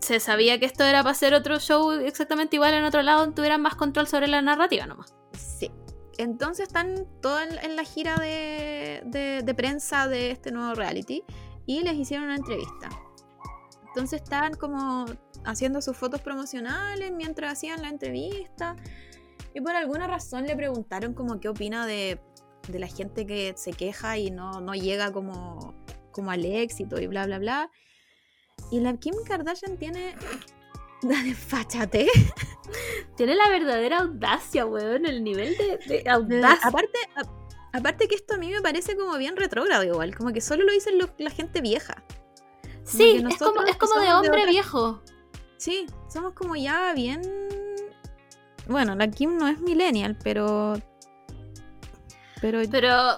B: se sabía que esto era para hacer otro show exactamente igual en otro lado, donde tuvieran más control sobre la narrativa nomás.
C: Sí. Entonces están todos en, en la gira de, de- de prensa de este nuevo reality y les hicieron una entrevista. Entonces estaban como haciendo sus fotos promocionales mientras hacían la entrevista y por alguna razón le preguntaron como qué opina de, de la gente que se queja y no, no llega como, como al éxito y bla bla bla. Y la Kim Kardashian tiene [laughs] la [laughs]
B: Tiene la verdadera audacia, weón, el nivel de, de
C: De-
B: audacia.
C: aparte, a- aparte que esto a mí me parece como bien retrógrado igual, como que solo lo dicen lo- la gente vieja.
B: Sí, es como, es como de
C: de
B: hombre viejo.
C: Sí, somos como ya bien. Bueno, la Kim no es millennial, pero. Pero.
B: Pero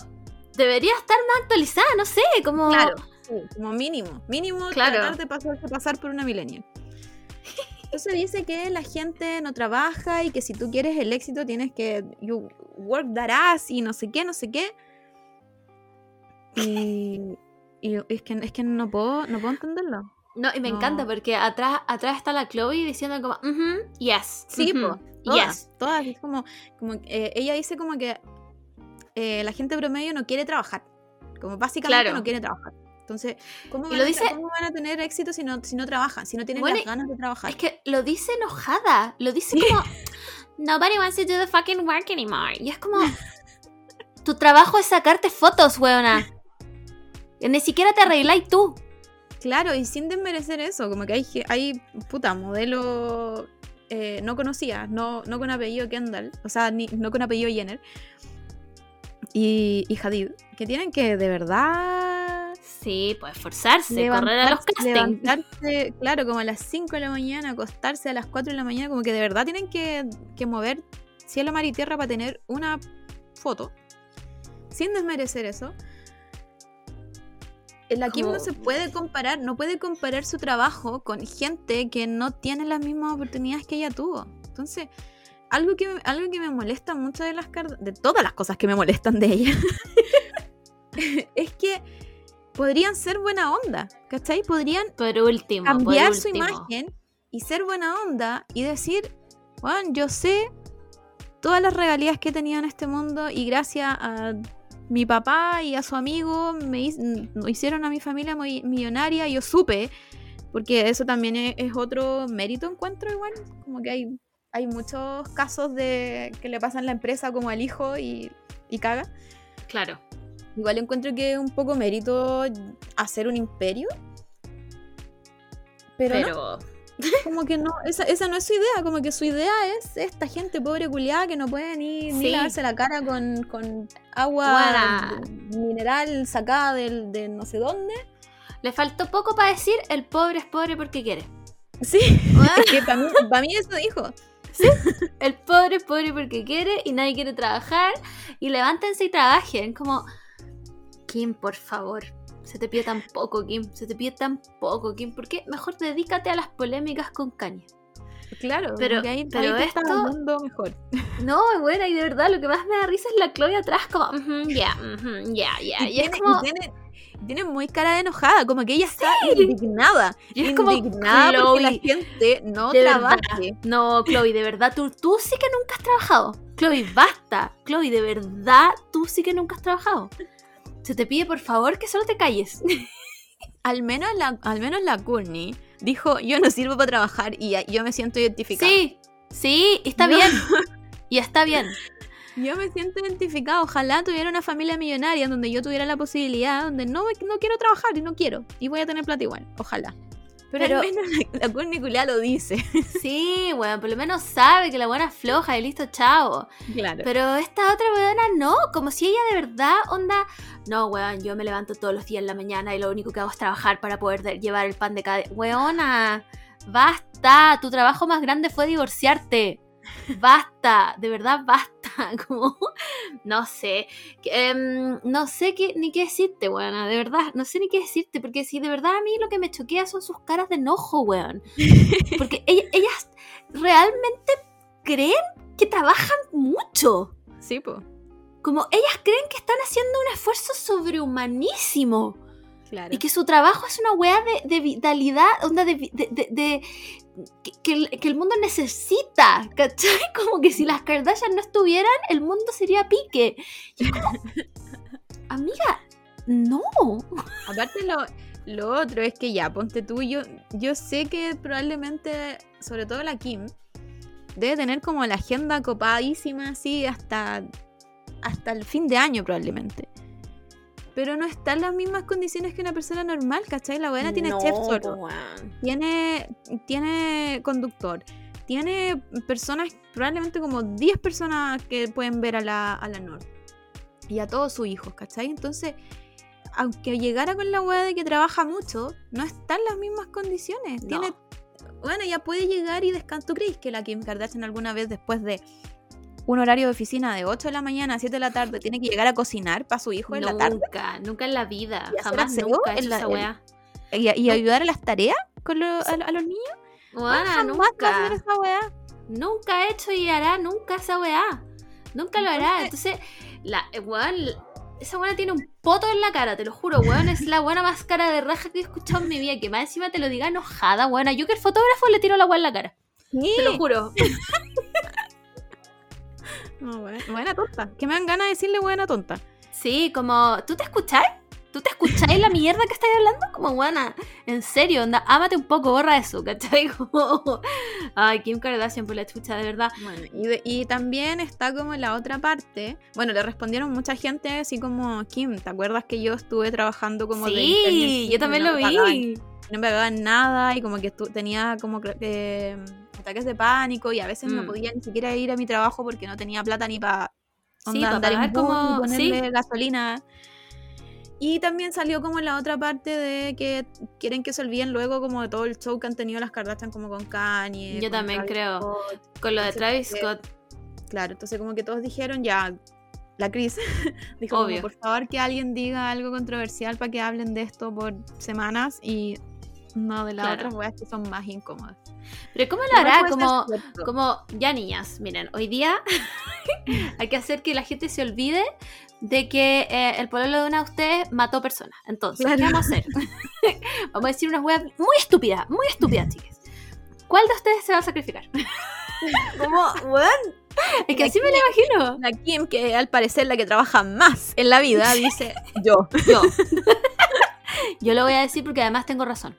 B: debería estar más actualizada, no sé, como...
C: Claro, sí, como mínimo. Mínimo
B: Claro.
C: tratar de pasarse pasar por una millennial. Entonces dice que la gente no trabaja y que si tú quieres el éxito tienes que you work that ass y no sé qué, no sé qué. Y, y es que es que no puedo no puedo entenderlo.
B: No, y me
C: No.
B: encanta porque atrás, atrás está la Chloe diciendo como, "Ujú, yes.
C: Sí, po, todas,
B: yes.
C: todas, es como, como eh, ella dice como que eh, la gente promedio no quiere trabajar, como básicamente
B: Claro.
C: no quiere trabajar. Entonces, ¿cómo van,
B: lo
C: a,
B: dice-
C: cómo van a tener éxito si no, si no trabajan, si no tienen
B: Bueno,
C: las ganas de trabajar?
B: Es que lo dice enojada, lo dice como, nobody wants to do the fucking work anymore. Y es como, [laughs] tu trabajo es sacarte fotos, weona. Ni siquiera te arregláis tú.
C: Claro, y sin desmerecer eso, como que hay, puta, modelo eh, no conocida, no, no con apellido Kendall, o sea, ni, no con apellido Jenner, y, y Hadid, que tienen que de verdad
B: Sí, pues esforzarse, correr a los castings.
C: levantarse, claro, como a las 5 de la mañana, acostarse a las 4 de la mañana, como que de verdad tienen que, que mover cielo, mar y tierra para tener una foto, sin desmerecer eso. La Kim no se puede comparar, no puede comparar su trabajo con gente que no tiene las mismas oportunidades que ella tuvo. Entonces, algo que, algo que me molesta mucho de las de todas las cosas que me molestan de ella, [laughs] es que podrían ser buena onda, ¿cachai? Podrían
B: Por último,
C: cambiar
B: por
C: su imagen y ser buena onda y decir, bueno, yo sé todas las regalías que he tenido en este mundo y gracias a mi papá y a su amigo me hicieron a mi familia muy millonaria, yo supe, porque eso también es, es otro mérito encuentro igual, como que hay, hay muchos casos de que le pasan la empresa como al hijo y, y caga.
B: Claro.
C: Igual encuentro que es un poco mérito hacer un imperio. Pero, no,
B: Pero,
C: como que no, esa, esa no es su idea, como que su idea es esta gente pobre culiada que no puede ni, ni
B: Sí.
C: lavarse la cara con, con agua mineral sacada del, de no sé dónde.
B: le faltó poco para decir, el pobre es pobre porque quiere.
C: Sí, [laughs] que para mí, pa' mí eso dijo.
B: El pobre es pobre porque quiere y nadie quiere trabajar. Y levántense y trabajen. Como, Kim, por favor. Se te pide tan poco, Kim. Se te pide tan poco, Kim. ¿Por qué? Mejor dedícate a las polémicas con Kanye.
C: Claro,
B: Pero-
C: como ahí,
B: pero
C: ahí te está
B: esto-
C: mundo mejor. [laughs]
B: No, buena, y de verdad lo que más me da risa es la Chloe atrás, como, "Ujú, ya, ya, ya.
C: Y
B: es como,
C: y tiene, tiene muy cara de enojada, como que ella está indignada.
B: Y es como,
C: indignada porque la gente no trabaje.
B: No, Chloe, de verdad, tú, tú sí que nunca has trabajado. Chloe, basta. Chloe, de verdad, tú sí que nunca has trabajado. Se te pide, por favor, que solo te calles. [laughs]
C: Al menos la, al menos la Courtney dijo, yo no sirvo para trabajar y yo me siento identificada.
B: Sí, sí, está
C: No.
B: bien. [laughs] Y está bien.
C: Yo me siento identificada. Ojalá tuviera una familia millonaria donde yo tuviera la posibilidad, donde no, no quiero trabajar y no quiero. Y voy a tener plata igual. Ojalá. Pero,
B: Pero-
C: al menos la, la lo dice. [laughs]
B: Sí, bueno, por lo menos sabe que la buena es floja y listo, chao.
C: Claro.
B: Pero esta otra weona no, como si ella de verdad, onda, no, weón, yo me levanto todos los días en la mañana y lo único que hago es trabajar para poder de- llevar el pan de cada. Weona, basta, tu trabajo más grande fue divorciarte. Basta, de verdad basta. [laughs] Como, no sé, em, no sé qué, ni qué decirte, weona, de verdad, no sé ni qué decirte, porque si de verdad a mí lo que me choquea son sus caras de enojo, weón. [laughs] Porque ella- ellas realmente creen que trabajan mucho.
C: Sí, po.
B: Como ellas creen que están haciendo un esfuerzo sobrehumanísimo.
C: Claro.
B: Y que su trabajo es una weá de, de vitalidad, onda de- que, que el, que el mundo necesita, ¿cachai? [laughs] Como que si las Kardashian no estuvieran, el mundo sería pique. Y es como, [laughs] amiga, no. [laughs]
C: Aparte lo, lo otro es que ya, ponte tú, yo, yo sé que probablemente, sobre todo la Kim, debe tener como la agenda copadísima así hasta, hasta el fin de año probablemente. Pero no está en las mismas condiciones que una persona normal, ¿cachai? La buena tiene chef solo, tiene, tiene conductor, tiene personas, probablemente como 10 personas que pueden ver a la, a la Nord. Y a todos sus hijos, ¿cachai? Entonces, aunque llegara con la weá de que trabaja mucho, no está en las mismas condiciones.
B: No.
C: Tiene, bueno, ya puede llegar y descansar. ¿Tú crees que la Kim Kardashian alguna vez después de un horario de oficina de 8 de la mañana a 7 de la tarde tiene que llegar a cocinar para su hijo en la tarde?
B: Nunca, nunca en la vida.
C: ¿Y
B: Jamás nunca he
C: en la-
B: esa weá.
C: Y, y ayudar a las tareas con lo- a, a los niños.
B: Weona,
C: Jamás va a
B: nunca.
C: hacer esa weá.
B: Nunca ha hecho y hará nunca esa weá. Nunca lo hará. Entonces, la, eh, weón, esa weá tiene un poto en la cara, te lo juro, weón. Es la buena más cara de raja que he escuchado en mi vida. Que más encima te lo diga enojada, weón. Yo que el fotógrafo le tiro la weá en la cara. Te lo juro. [laughs]
C: No, buena, buena tonta. Que me dan ganas de decirle buena tonta.
B: Sí, como, ¿tú te escucháis? ¿Tú te escucháis la mierda que estáis hablando? Como, buena, en serio, onda, ámate un poco, borra eso, ¿cachai? [laughs] Como, ay, Kim Kardashian por la chucha, de verdad.
C: Bueno, y, de- y también está como la otra parte. Bueno, le respondieron mucha gente así como, Kim, ¿te acuerdas que yo estuve trabajando como de
B: Sí,
C: intern
B: yo también
C: no
B: lo
C: pagaban?
B: vi.
C: No me pagaban nada y como que estu- tenía como que, ataques de pánico y a veces no
B: Mm.
C: podía ni siquiera ir a mi trabajo porque no tenía plata ni para
B: Sí, pa' pagar como-
C: ponerle gasolina. Y también salió como la otra parte de que quieren que se olviden luego como de todo el show que han tenido las Kardashian como con Kanye.
B: Yo
C: con
B: también
C: Travis
B: creo.
C: Scott.
B: Con lo de Travis Scott.
C: Claro, entonces como que todos dijeron ya, la Cris [laughs] dijo como,
B: Obvio.
C: por favor que alguien diga algo controversial para que hablen de esto por semanas y no de las
B: Claro.
C: otras weas que son más incómodas.
B: Pero ¿cómo lo hará? Como, como, ya niñas, miren, hoy día [laughs] hay que hacer que la gente se olvide de que eh, el pololo de una de ustedes mató personas. Entonces, ¿qué
C: Claro.
B: vamos a hacer? [laughs] vamos a decir unas weas muy estúpidas, muy estúpidas, [laughs] chicas. ¿Cuál de ustedes se va a sacrificar?
C: Como, weón,
B: Es que así me lo imagino.
C: la Kim, que al parecer la que trabaja más en la vida, dice yo.
B: Yo. Yo lo voy a decir porque además tengo razón.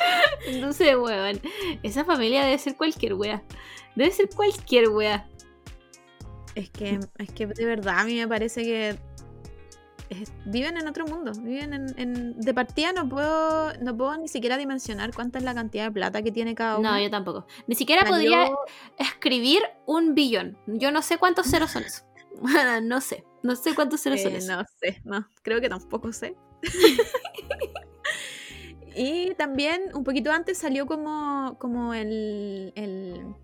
B: [laughs] Entonces, weón, esa familia debe ser cualquier wea. Debe ser cualquier wea.
C: Es que, es que de verdad a mí me parece que es- viven en otro mundo. Viven en, en- de partida no puedo, no puedo ni siquiera dimensionar cuánta es la cantidad de plata que tiene cada uno.
B: No, yo tampoco. Ni siquiera podría escribir un billón. Yo no sé cuántos ceros son eso. [laughs] no sé. No sé cuántos ceros son
C: Eh,
B: eso.
C: no sé, no, creo que tampoco sé. [laughs] y también un poquito antes salió como, como el, el-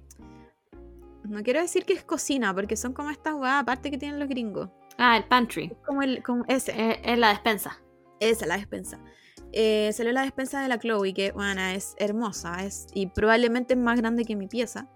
C: No quiero decir que es cocina, porque son como estas weas aparte que tienen los gringos.
B: Ah, el pantry.
C: Como el. Como ese.
B: Eh, es la despensa.
C: Esa, la despensa. Eh, salió la despensa de la Chloe, que bueno, es hermosa. Es, y probablemente es más grande que mi pieza.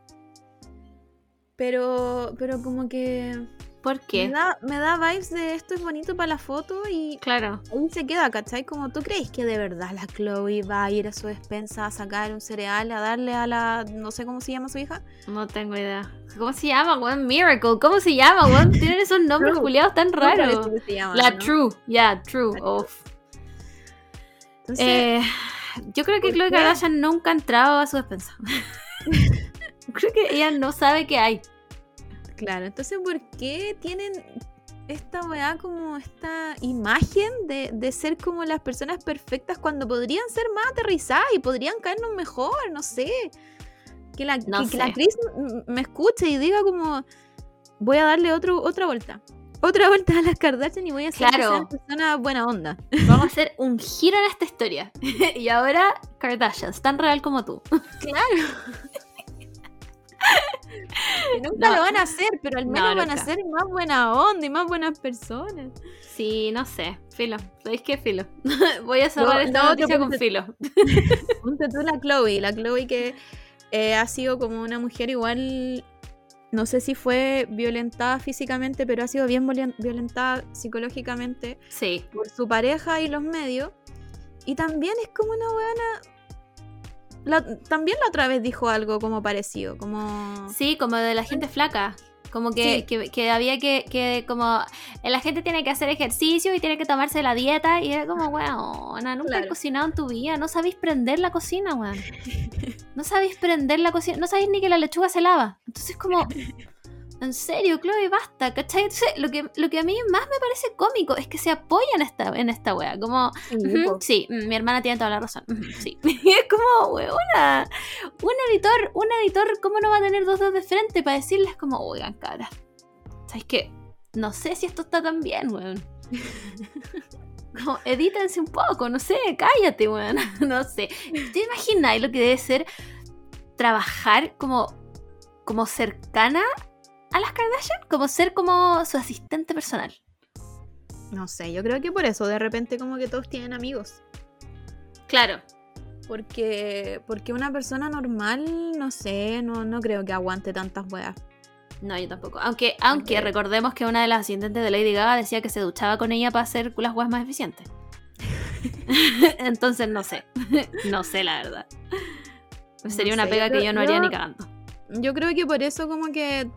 C: Pero. Pero como que.
B: ¿Por
C: Me
B: qué?
C: da, me da vibes de esto es bonito para la foto y
B: Claro.
C: ahí se queda, ¿cachai? Como tú crees que de verdad la Chloe va a ir a su despensa a sacar un cereal, a darle a la. no sé cómo se llama su hija.
B: No tengo idea. ¿Cómo se llama, weón? Miracle. ¿Cómo se llama, weón? [laughs] Tienen esos nombres culiados tan raros.
C: se llama,
B: La
C: ¿no?
B: True. Ya, True.
C: La True.
B: Uf.
C: Entonces,
B: Eh, yo creo que
C: ¿por
B: Chloe? Kardashian nunca ha entrado a su despensa. [laughs] [laughs] creo que ella no sabe qué hay.
C: Claro, entonces, ¿por qué tienen esta weá como esta imagen de, de ser como las personas perfectas cuando podrían ser más aterrizadas y podrían caernos mejor? No sé. Que la,
B: No
C: que, que la m- me escuche y diga como, voy a darle otro, otra vuelta. Otra vuelta a las Kardashian y voy a
B: Claro.
C: sean personas buena onda. [laughs]
B: Vamos a hacer un giro en esta historia. [laughs] y ahora, Kardashians, tan real como tú. [laughs]
C: Que nunca
B: No.
C: lo van a hacer, pero al
B: No,
C: menos van a ser más buena onda y más buenas personas.
B: Sí, no sé. Filo. ¿Sabéis qué filo? [laughs] Voy a cerrar
C: No,
B: esta
C: no,
B: noticia con filo. [laughs]
C: Ponte tú la Chloe, la Chloe que eh, ha sido como una mujer igual, no sé si fue violentada físicamente, pero ha sido bien violen- violentada psicológicamente
B: Sí.
C: por su pareja y los medios. Y también es como una buena... La, también la otra vez dijo algo como parecido, como...
B: Sí, como de la gente flaca. Como que,
C: Sí.
B: que, que había que, que, como, eh, la gente tiene que hacer ejercicio y tiene que tomarse la dieta. Y era como, weón, nunca
C: Claro.
B: has cocinado en tu vida. No sabéis prender la cocina, weón. No sabéis prender la cocina. No sabéis ni que la lechuga se lava. Entonces, como, en serio, Chloe, basta, ¿cachai? Entonces, lo que, lo que a mí más me parece cómico es que se apoyan esta, en esta wea. Como,
C: Sí,
B: mm, mi hermana tiene toda la razón. Sí. Y [laughs] es como, weona, un editor, un editor, ¿cómo no va a tener dos dedos de frente para decirles como, oigan, cara, ¿sabes qué? no sé si esto está tan bien, weón. [laughs] Como, edítense un poco, no sé, cállate, weón. [laughs] No sé. ¿Te imagináis lo que debe ser trabajar como, como cercana a las Kardashian? Como ser como su asistente personal.
C: No sé, yo creo que por eso de repente como que todos tienen amigos.
B: Claro.
C: Porque, porque una persona normal, no sé, no, no creo que aguante tantas weas.
B: No, yo tampoco. Aunque, aunque recordemos que una de las asistentes de Lady Gaga decía que se duchaba con ella para hacer las weas más eficientes. [laughs] Entonces no sé. [laughs] No sé, la verdad. Sería una
C: sé,
B: pega
C: yo
B: que
C: creo-
B: yo no haría
C: yo-
B: ni cagando.
C: Yo creo que por eso como que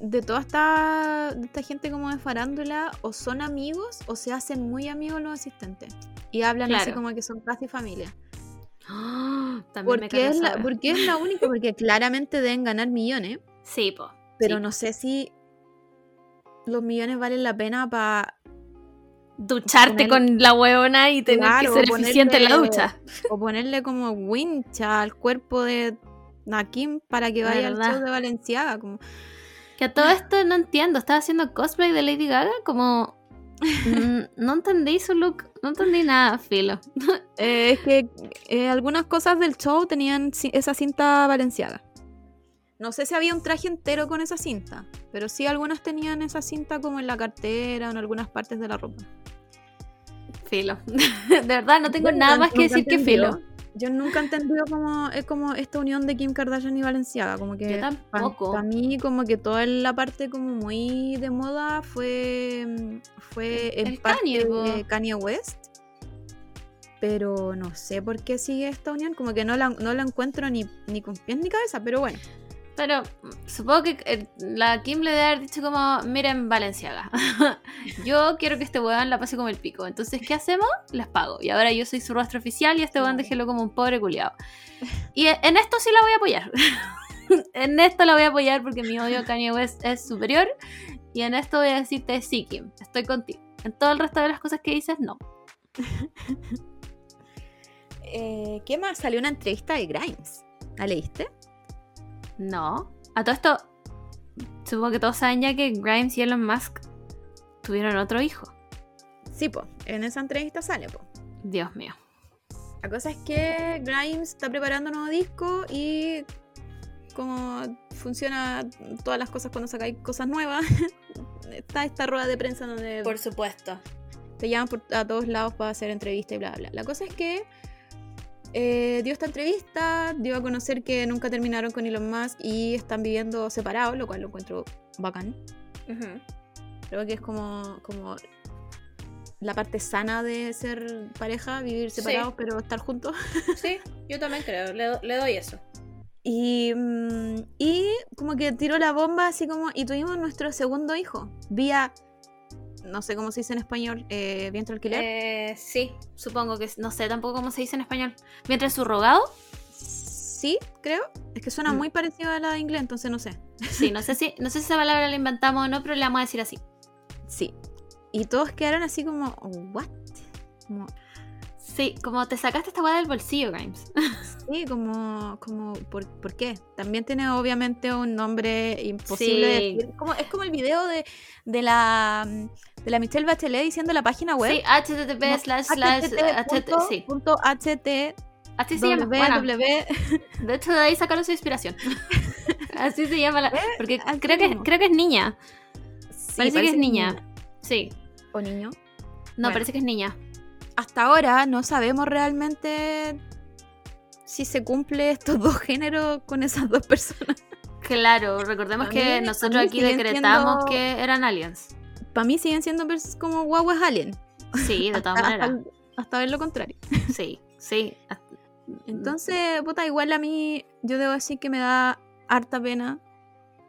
C: de toda esta, de esta gente como de farándula, o son amigos o se hacen muy amigos los asistentes. Y hablan así como que son casi familia.
B: También me
C: Porque es, la, porque es la única, porque [laughs] claramente deben ganar millones,
B: Sí, po.
C: pero
B: Sí.
C: no sé si los millones valen la pena para
B: Ducharte con la huevona y tener
C: Claro,
B: que ser eficiente en la ducha. [laughs]
C: o ponerle como wincha al cuerpo de Nakim para que vaya al show de Valenciaga. Como,
B: Que a todo esto no entiendo. Estaba haciendo cosplay de Lady Gaga como... mm, no entendí su look. No entendí nada, filo. [laughs]
C: Eh, es que eh, algunas cosas del show tenían esa cinta valenciaga. No sé si había un traje entero con esa cinta, pero sí algunas tenían esa cinta como en la cartera o en algunas partes de la ropa.
B: Filo. [laughs] De verdad, no tengo nada más que decir que
C: entendió-
B: filo.
C: Yo nunca he entendido como, es como esta unión de Kim Kardashian y Valenciaga. Como que
B: Yo tampoco.
C: Para mí, como que toda la parte como muy de moda fue, fue en
B: El
C: parte
B: Kanye,
C: de Kanye West. Pero no sé por qué sigue esta unión. Como que no la, no la encuentro ni, ni con pies ni cabeza, pero bueno.
B: Pero supongo que eh, la Kim le debe haber dicho como, miren Valenciaga, [laughs] yo quiero que este weón la pase como el pico. Entonces, ¿qué hacemos? Les pago. Y ahora yo soy su rostro oficial y este weón déjelo como un pobre culiado. Y e- en esto sí la voy a apoyar. [laughs] en esto la voy a apoyar porque mi odio a Kanye West es superior. Y en esto voy a decirte, sí, Kim, estoy contigo. En todo el resto de las cosas que dices, no. [laughs]
C: Eh, ¿Qué más? Salió una entrevista de Grimes. ¿La leíste?
B: No. A todo esto, supongo que todos saben ya que Grimes y Elon Musk tuvieron otro hijo.
C: Sí, po. En esa entrevista sale, po.
B: Dios mío.
C: La cosa es que Grimes está preparando un nuevo disco y como funciona todas las cosas cuando sacáis cosas nuevas, [laughs] está esta rueda de prensa donde
E: supuesto.
C: te llaman por, a todos lados para hacer entrevistas y bla, bla. La cosa es que eh, dio esta entrevista, dio a conocer que nunca terminaron con Elon Musk y están viviendo separados, lo cual lo encuentro bacán. Creo que es como, como la parte sana de ser pareja, vivir
E: Sí.
C: separados pero estar juntos. [laughs]
E: Sí, yo también creo, le, do- le doy eso.
C: Y, mm, y como que tiró la bomba así como, y tuvimos nuestro segundo hijo, vía, no sé cómo se dice en español, eh, vientre alquiler.
E: Eh, sí,
B: Supongo que, no sé tampoco cómo se dice en español. Mientras subrogado,
C: Sí, creo. Es que suena
B: Mm.
C: muy parecido a la de inglés, entonces no sé.
B: sí, no [laughs] sé si, no sé si esa palabra la inventamos o no, pero le vamos a decir así.
C: Sí. Y todos quedaron así como, ¿what? Como,
B: Sí, como te sacaste esta weá del bolsillo, Grimes. [laughs]
C: sí, como, como ¿por, por qué? También tiene obviamente un nombre imposible de
B: Sí.
C: decir. Como, es como el video de, de la de la Michelle Bachelet diciendo la página web.
B: Sí, http slash slash sí.
C: punto HT
B: Así se llama. Bueno, [laughs] de hecho de ahí sacaron su inspiración. [laughs] Así se llama la. Porque
C: así
B: creo que, creo que es niña.
C: Sí,
B: parece, que es niña.
C: niña.
B: Sí.
C: O niño.
B: No,
C: Bueno.
B: parece que es niña.
C: Hasta ahora no sabemos realmente si se cumple estos [laughs] dos géneros con esas dos personas.
B: Claro, recordemos que nosotros aquí decretamos
C: siendo-
B: que eran aliens.
C: Para mí siguen siendo como guaguas alien.
B: Sí, de [laughs] todas
C: hasta,
B: maneras.
C: hasta- hasta ver lo contrario.
B: Sí, sí.
C: Entonces, puta, igual a mí, yo debo decir que me da harta pena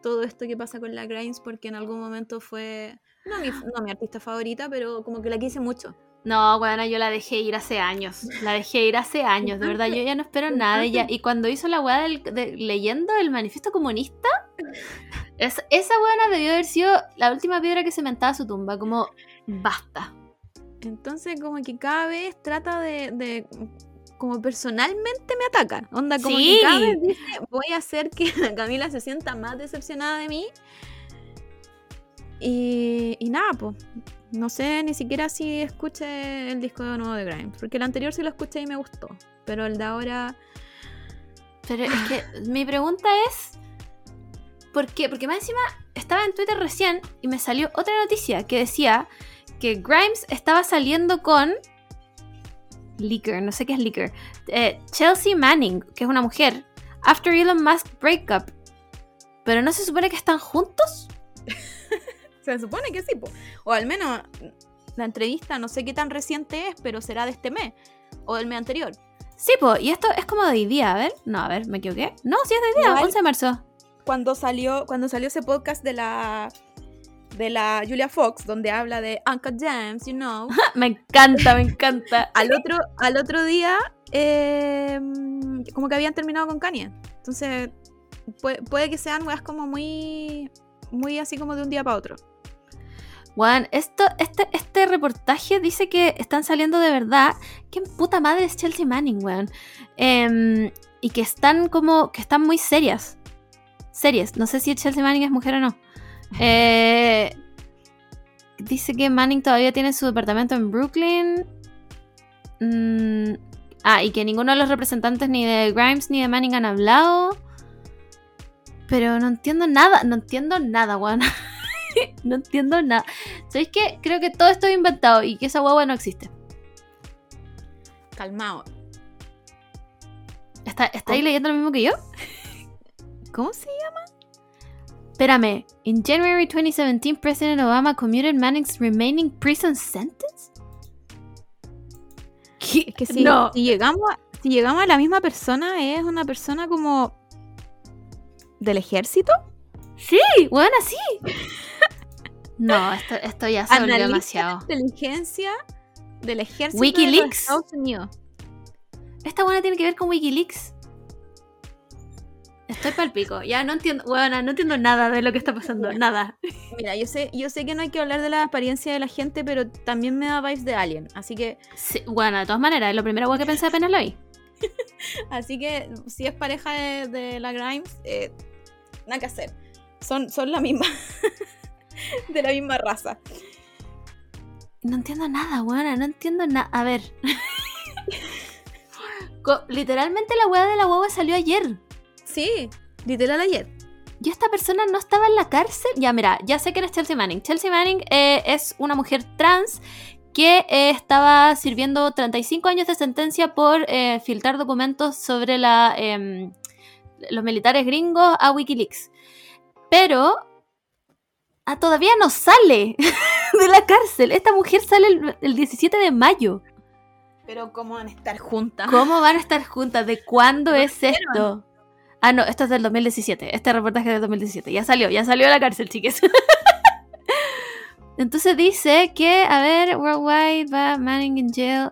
C: todo esto que pasa con la Grimes, porque en algún momento fue, no mi, no mi artista favorita, pero como que la quise mucho.
B: No, bueno, yo la dejé ir hace años. La dejé ir hace años, de verdad. Yo ya no espero nada de ella. Y cuando hizo la weá del, de- leyendo el manifiesto comunista, es- esa weá debió haber sido la última piedra que cementaba su tumba. Como, basta.
C: Entonces, como que cada vez trata de, de- como personalmente me ataca. Onda, como
B: Sí.
C: que cada vez dice, voy a hacer que la [laughs] Camila se sienta más decepcionada de mí. Y, y nada, pues. No sé ni siquiera si escuché el disco nuevo de Grimes. Porque el anterior sí lo escuché y me gustó. Pero el de ahora.
B: Pero es que mi pregunta es. ¿Por qué? Porque más encima estaba en Twitter recién y me salió otra noticia que decía que Grimes estaba saliendo con. Leaker, no sé qué es Leaker. eh, Chelsea Manning, que es una mujer. After Elon Musk breakup. Pero no se supone que están juntos. [laughs]
C: Se supone que sí, po. o al menos la entrevista, no sé qué tan reciente es, pero será de este mes o del mes anterior.
B: Sí, po, y esto es como de hoy día, a ver. No, a ver, me equivoqué. No, sí es de hoy día,
C: Igual.
B: 11 de marzo.
C: Cuando salió, cuando salió ese podcast de la de la Julia Fox, donde habla de Uncle James, you know. [laughs]
B: Me encanta, me encanta. [laughs]
C: al otro, al otro día, eh, como que habían terminado con Kanye. Entonces, puede, puede que sean weas como muy, muy así como de un día para otro.
B: Juan, esto, este, este reportaje dice que están saliendo de verdad. ¿Quién puta madre es Chelsea Manning, weón? Em, y que están como. que están muy serias. Serias. No sé si Chelsea Manning es mujer o no. [laughs] Eh, dice que Manning todavía tiene su departamento en Brooklyn. Mm, ah, y que ninguno de los representantes ni de Grimes ni de Manning han hablado. Pero no entiendo nada, no entiendo nada, weón. [laughs] [laughs] no entiendo nada. ¿Sabéis qué? Creo que todo esto es inventado y que esa guagua no existe.
C: Calmado.
B: ¿Está, ¿Estáis leyendo lo mismo que yo?
C: ¿Cómo se llama?
B: Espérame. In January 2017, President Obama commuted Manning's remaining prison sentence? ¿Qué?
C: Es que si,
B: No.
C: si llegamos a, si llegamos a la misma persona, es una persona como del ejército.
B: Sí, bueno, sí. No, esto, esto ya se volvió demasiado.
C: de inteligencia del ejército
B: Wikileaks.
C: de los Estados Unidos.
B: Esta buena tiene que ver con Wikileaks. Estoy pal pico. Ya no entiendo, bueno, no entiendo nada de lo que está pasando. Nada.
C: Mira, yo sé, yo sé que no hay que hablar de la apariencia de la gente, pero también me da vibes de Alien. Así que,
B: Sí, bueno, de todas maneras, es lo primero que pensé apenas lo vi. [laughs]
C: así que si es pareja de, de la Grimes, eh, nada que hacer. Son, son la misma. [laughs] [laughs] de la misma raza.
B: No entiendo nada, weona, no entiendo nada. A ver. [laughs] Literalmente la weá de la guagua salió ayer.
C: Sí, literal ayer.
B: Y esta persona no estaba en la cárcel. Ya, mira, ya sé que eres Chelsea Manning. Chelsea Manning eh, es una mujer trans que eh, estaba sirviendo 35 años de sentencia por eh, filtrar documentos sobre la, em, los militares gringos a Wikileaks. Pero ah, todavía no sale [laughs] de la cárcel. Esta mujer sale el, el 17 de mayo.
C: Pero ¿cómo van a estar juntas?
B: ¿Cómo van a estar juntas? ¿De cuándo
C: ¿Lo
B: es esto? Ah, no, esto es del 2017. Este reportaje es del 2017. Ya salió, ya salió de la cárcel, chiques. [laughs] Entonces dice que, a ver, Worldwide va Manning in jail.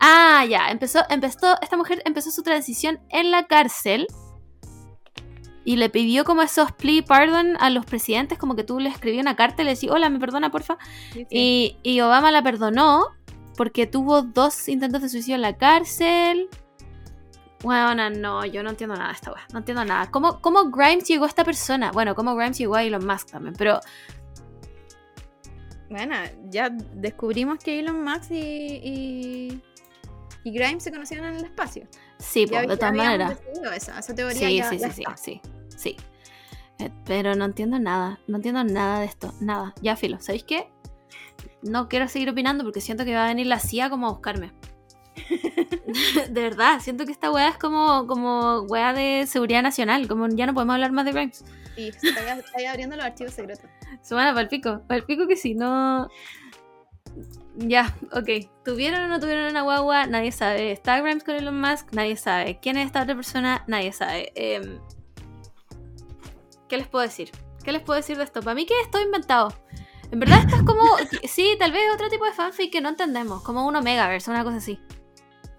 B: Ah, ya, empezó, empezó, esta mujer empezó su transición en la cárcel y le pidió como esos plea pardon a los presidentes, como que tú le escribías una carta y le decías, hola, me perdona, porfa. Y, y Obama la perdonó porque tuvo dos intentos de suicidio en la cárcel. Bueno, no, yo no entiendo nada de esta weá. No entiendo nada. ¿Cómo, ¿Cómo Grimes llegó a esta persona? Bueno, ¿cómo Grimes llegó a Elon Musk también? Pero
C: Bueno, ya descubrimos que Elon Musk y, y, y Grimes se conocían en el espacio.
B: Sí, po, de todas maneras.
C: Esa, esa teoría
B: Sí,
C: ya-
B: sí,
C: ya
B: sí, sí,
C: está.
B: sí, sí. Eh, Pero no entiendo nada. No entiendo nada de esto. Nada. Ya, filo. ¿Sabéis qué? No quiero seguir opinando porque siento que va a venir la CIA como a buscarme. [laughs] de verdad, siento que esta weá es como, como weá de seguridad nacional. Como ya no podemos hablar más de Grimes.
C: Sí, está, está ahí abriendo los archivos secretos. [laughs]
B: Se van a pa'l pico. Pa'l pico que si no. Ya, ok. ¿Tuvieron o no tuvieron una guagua? Nadie sabe. ¿Está Grimes con Elon Musk? Nadie sabe. ¿Quién es esta otra persona? Nadie sabe. Em, ¿Qué les puedo decir? ¿Qué les puedo decir de esto? Para mí que es todo inventado. En verdad esto es como... [laughs] Sí, tal vez otro tipo de fanfic que no entendemos. Como un Omegaverse, una cosa así.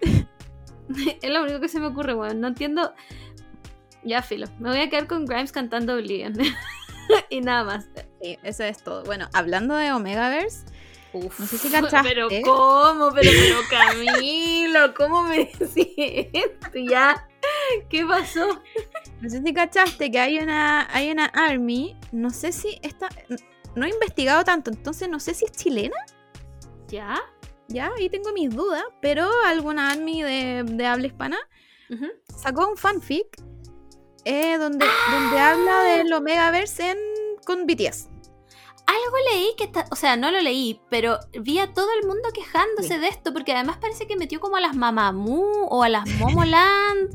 B: [laughs] es lo único que se me ocurre, weón. No entiendo... Ya, filo. Me voy a quedar con Grimes cantando Oblivion. [laughs] y nada más.
C: Sí, eso es todo. Bueno, hablando de Omegaverse,
B: Uf,
C: No sé si [laughs] cachaste.
B: Pero cómo, pero, pero Camilo, ¿cómo me [laughs] decís esto? Ya, ¿qué pasó?
C: no sé si cachaste que hay una, hay una army, no sé si esta, no he investigado tanto, entonces no sé si es chilena.
B: ¿Ya?
C: Ya, ahí tengo mis dudas, pero alguna army de, de habla hispana sacó un fanfic eh, donde, donde habla del Omegaverse en, con BTS.
B: Algo leí que está, o sea, no lo leí, pero vi a todo el mundo quejándose de esto, porque además parece que metió como a las Mamamoo o a las Momoland.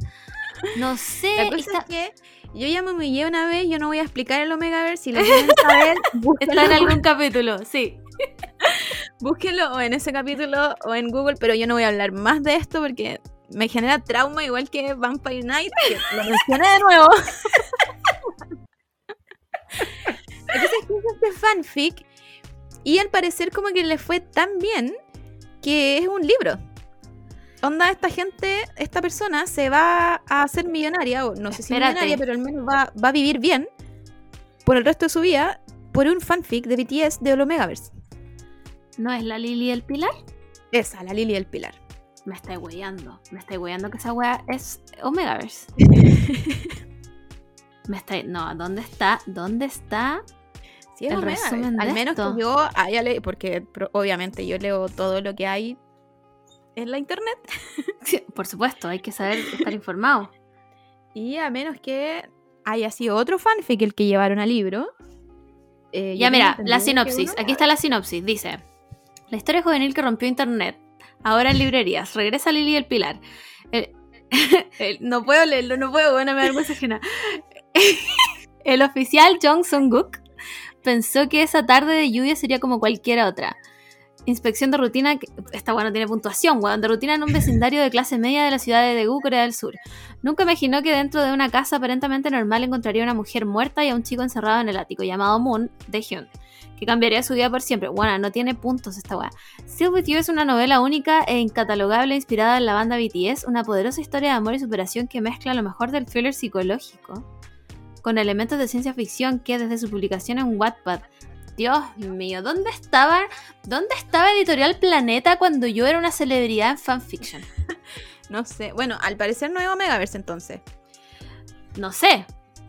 B: No [laughs] sé.
C: La cosa
B: está,
C: es que yo ya me humillé una vez, yo no voy a explicar el Omegaverse, si lo quieren saber, [laughs]
B: está en algún capítulo, sí. [laughs]
C: búsquenlo o en ese capítulo o en Google, pero yo no voy a hablar más de esto porque me genera trauma igual que Vampire Night, que lo mencioné de nuevo. Entonces hizo este fanfic y al parecer como que le fue tan bien que es un libro. Onda, esta gente, esta persona se va a hacer millonaria, o no sé si
B: Espérate.
C: millonaria, pero al menos va, va a vivir bien por el resto de su vida por un fanfic de BTS de Omegaverse.
B: ¿No es la Lili el Pilar?
C: Esa, la Lili del Pilar.
B: Me estáis weyando. Me estáis weyando que esa wea es Omegaverse. [laughs] Me estáis. No, ¿dónde está? ¿Dónde está?
C: Sí,
B: El
C: Al menos
B: esto.
C: que yo haya leído, porque obviamente yo leo todo lo que hay en la internet. [laughs]
B: Sí, por supuesto, hay que saber estar informado.
C: Y a menos que haya sido otro fanfic el que llevaron al libro. eh,
B: Ya mira, la sinopsis. Aquí está la sinopsis. Dice: La historia juvenil que rompió internet. Ahora en librerías. Regresa Lili el Pilar. El- [laughs] el- no puedo leerlo, no puedo, bueno, me da vergüenza ajena. [laughs] El oficial Jong Sung-guk pensó que esa tarde de lluvia sería como cualquier otra. Inspección de rutina, esta bueno tiene puntuación, weón, de rutina en un vecindario de clase media de la ciudad de Daegu, Corea del Sur. Nunca imaginó que dentro de una casa aparentemente normal encontraría una mujer muerta y a un chico encerrado en el ático llamado Moon de Hyun, que cambiaría su vida por siempre. Bueno, no tiene puntos esta weá. Still With You es una novela única e incatalogable inspirada en la banda BTS, una poderosa historia de amor y superación que mezcla lo mejor del thriller psicológico con elementos de ciencia ficción que desde su publicación en Wattpad Dios mío, ¿dónde estaba, ¿dónde estaba Editorial Planeta cuando yo era una celebridad en fanfiction? [laughs]
C: No sé. Bueno, al parecer no es Omegaverse entonces.
B: No sé,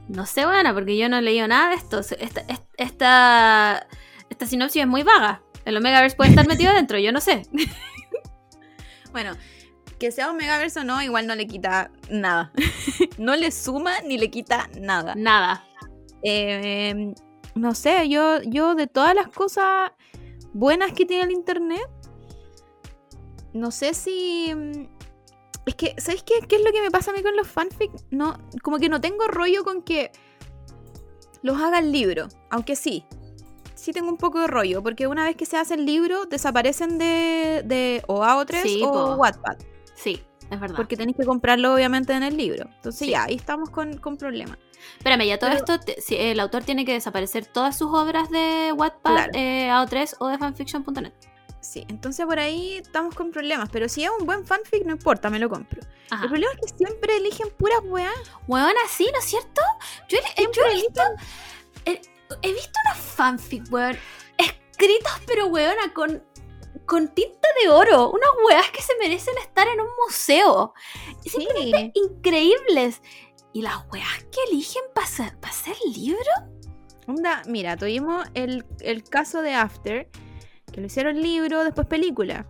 B: no sé, bueno, porque yo no he leído nada de esto. Esta, esta, esta, esta sinopsis es muy vaga. El Omegaverse puede estar metido [laughs] adentro, yo no sé.
C: Bueno, que sea Omegaverse o no, igual no le quita nada. [laughs] no le suma ni le quita nada.
B: Nada.
C: Eh, no sé, yo, yo de todas las cosas buenas que tiene el internet, no sé si. mm, Es que, ¿sabes qué, qué es lo que me pasa a mí con los fanfic? No, como que no tengo rollo con que los haga el libro, aunque sí. Sí tengo un poco de rollo, porque una vez que se hace el libro, desaparecen de, de o AO3
B: Sí,
C: o
B: po.
C: Wattpad.
B: Sí, es verdad.
C: Porque tenéis que comprarlo obviamente en el libro. Entonces
B: Sí.
C: ya, ahí estamos con, con problemas.
B: Espérame, ya todo
C: Pero-
B: esto, te- si el autor tiene que desaparecer todas sus obras de Wattpad,
C: Claro.
B: eh, AO3 o de fanfiction.net.
C: Sí, entonces por ahí estamos con problemas. Pero si es un buen fanfic, no importa, me lo compro.
B: Ajá.
C: El problema es que siempre eligen puras weas.
B: Huevona, sí, ¿no es cierto? Yo, he- yo he visto. He, he visto unos fanfic, weón. Escritos, pero weona, con. Con tinta de oro. Unas weas que se merecen estar en un museo.
C: Sí.
B: Increíbles. Y las weas que eligen para hacer, pa' hacer libro.
C: Onda, mira, tuvimos el, el caso de After, que lo hicieron libro, después película.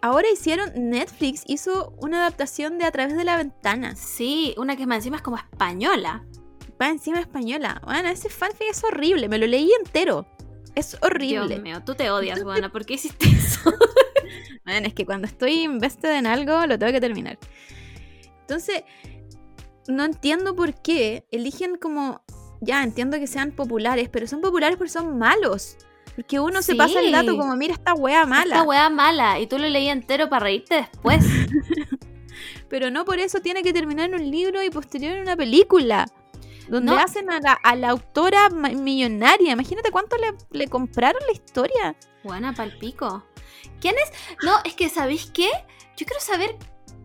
C: Ahora hicieron, Netflix hizo una adaptación de A través de la ventana.
B: Sí, una que más encima es como española.
C: Va encima española. Bueno, ese fanfic es horrible, me lo leí entero. Es horrible.
B: Dios mío, tú te odias, weona. ¿Por qué hiciste eso? [laughs]
C: Es que cuando estoy invested en algo, lo tengo que terminar. Entonces, no entiendo por qué eligen como. Ya, entiendo que sean populares, pero son populares porque son malos. Porque uno se pasa el dato como, mira esta wea mala.
B: Esta wea mala. Y tú lo leí entero para reírte después. [laughs]
C: Pero no por eso tiene que terminar en un libro y posterior en una película. Donde
B: No.
C: hacen a la, a la autora millonaria. Imagínate cuánto le, le compraron la historia.
B: Buena palpico. ¿Quién es? No, es que ¿sabéis qué? Yo quiero saber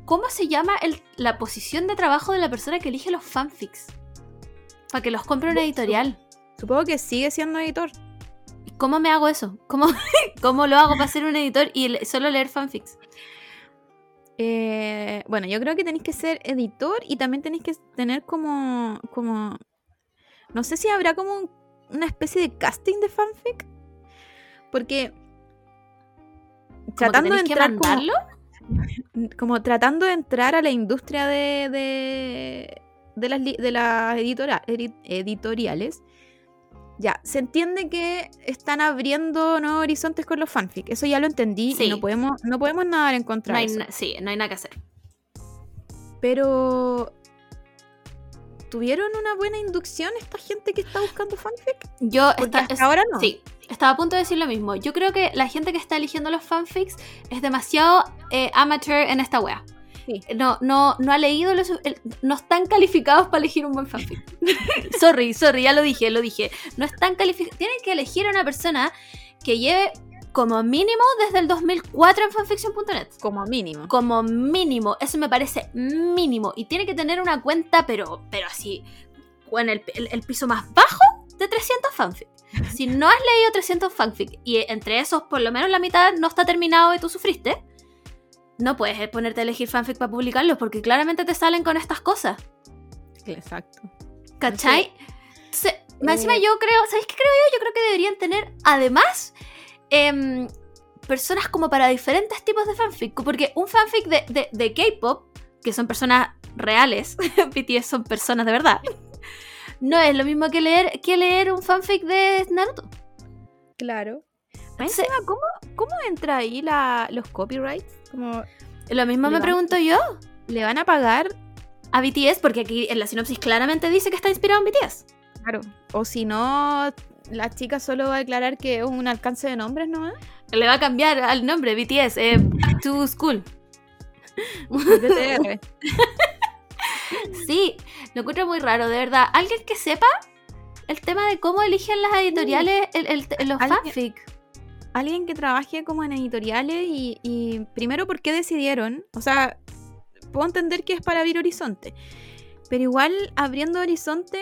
B: cómo se llama el- la posición de trabajo de la persona que elige los fanfics. Para que los compre una editorial.
C: Supongo que sigue siendo editor.
B: ¿Y ¿Cómo me hago eso? ¿Cómo, [laughs] cómo lo hago para ser un editor y solo leer fanfics?
C: Eh, bueno, yo creo que tenéis que ser editor y también tenéis que tener como, como, no sé si habrá como un una especie de casting de fanfic. Porque tratando de entrar como, [laughs] como tratando de entrar a la industria de, de, de las, de las editora- edi- editoriales, ya, se entiende que están abriendo nuevos horizontes con los fanfic. Eso ya lo entendí
B: Sí.
C: y no podemos, no podemos nadar en contra
B: No hay
C: eso.
B: sí, no hay nada que hacer.
C: Pero. ¿Tuvieron una buena inducción esta gente que está buscando fanfic?
B: Yo esta-
C: hasta
B: es-
C: ahora no.
B: Sí, estaba a punto de decir lo mismo. Yo creo que la gente que está eligiendo los fanfics es demasiado eh, amateur en esta wea.
C: Sí.
B: No, no, no ha leído los. el- no están calificados para elegir un buen fanfic. [laughs] sorry, sorry, ya lo dije, lo dije. No están calificados. Tienen que elegir a una persona que lleve como mínimo desde el 2004 en fanfiction.net.
C: Como mínimo.
B: Como mínimo, eso me parece mínimo. Y tiene que tener una cuenta, pero, pero así, en el, el- el piso más bajo de 300 fanfic. Si no has leído 300 fanfic y entre esos por lo menos la mitad no está terminado y tú sufriste, no puedes ponerte a elegir fanfic para publicarlos porque claramente te salen con estas cosas.
C: Exacto.
B: ¿Cachai? Entonces, encima
C: eh,
B: yo creo, ¿sabéis qué creo yo? Yo creo que deberían tener, además, em, personas como para diferentes tipos de fanfic. Porque un fanfic de, de, de K-pop, que son personas reales, [laughs] BTS son personas de verdad, no es lo mismo que leer, que leer un fanfic de Naruto.
C: Claro.
B: Entonces,
C: Encima, ¿cómo, ¿Cómo entra ahí la, los copyrights? Como,
B: lo mismo me pregunto yo
C: ¿Le van a pagar?
B: a BTS, porque aquí en la sinopsis claramente dice que está inspirado en BTS.
C: Claro. O si no, la chica solo va a declarar que es un alcance de nombres nomás.
B: Le va a cambiar al nombre BTS, eh, Back to School.
C: BTR. [laughs]
B: Sí, lo encuentro muy raro, de verdad. Alguien que sepa el tema de cómo eligen las editoriales el, el- el- los fanfic.
C: Alguien que trabaje como en editoriales y, primero, ¿por qué decidieron? O sea, puedo entender que es para abrir horizonte. Pero igual, abriendo horizonte,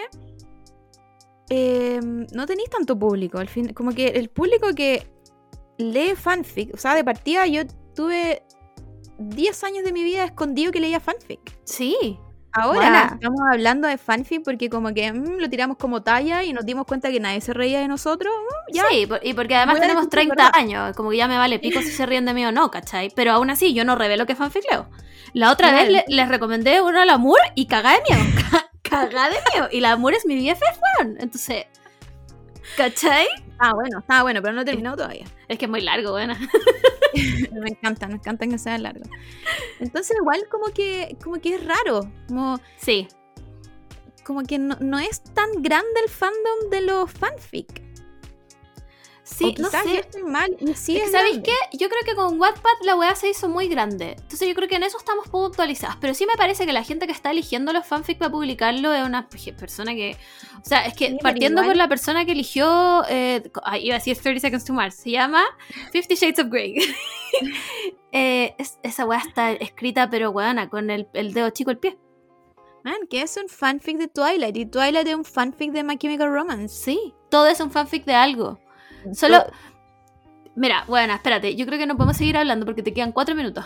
C: eh, no tenéis tanto público. Fin, como que el público que lee fanfic, o sea, de partida yo tuve 10 años de mi vida escondido que leía fanfic.
B: Sí,
C: Ahora
B: Buena.
C: estamos hablando de fanfic porque como que mm, lo tiramos como talla y nos dimos cuenta que nadie se reía de nosotros. mm, ya.
B: sí, y porque además tenemos
C: decir
B: 30
C: verdad.
B: años, como que ya me vale pico si se ríen de mí o no, ¿cachai? Pero aún así, yo no revelo que fanfic leo. La otra vez le- les recomendé uno al Amor y cagá de miedo. ca- [laughs] cagá de miedo. Y la Amor es mi BFF, weón. Entonces, ¿cachai?
C: Ah, bueno, está bueno, pero no he terminado todavía.
B: Es que es muy largo, weón. [laughs]
C: me encanta, me encanta que sea largo. Entonces igual como que, como que es raro. Como,
B: Sí,
C: como que no, no es tan grande el fandom de los fanfic.
B: Sí,
C: o
B: no sé.
C: yo estoy mal y sí
B: Es ¿Sabéis
C: grande.
B: qué? Yo creo que con Wattpad la weá se hizo muy grande. Entonces yo creo que en eso estamos poco actualizadas. Pero sí me parece que la gente que está eligiendo los fanfic para publicarlo es una pe- persona que... O sea, es que
C: Sí,
B: partiendo por la persona que eligió... Eh, ah, iba a decir 30 Seconds to Mars. Se llama Fifty Shades of Grey. [laughs] Eh, es- esa weá está escrita pero weona, con el, el dedo chico el pie.
C: Man, que es un fanfic de Twilight y Twilight es un fanfic de My Chemical Romance.
B: Sí, todo es un fanfic de algo. Solo... Mira, bueno, espérate, yo creo que no podemos seguir hablando porque te quedan cuatro minutos.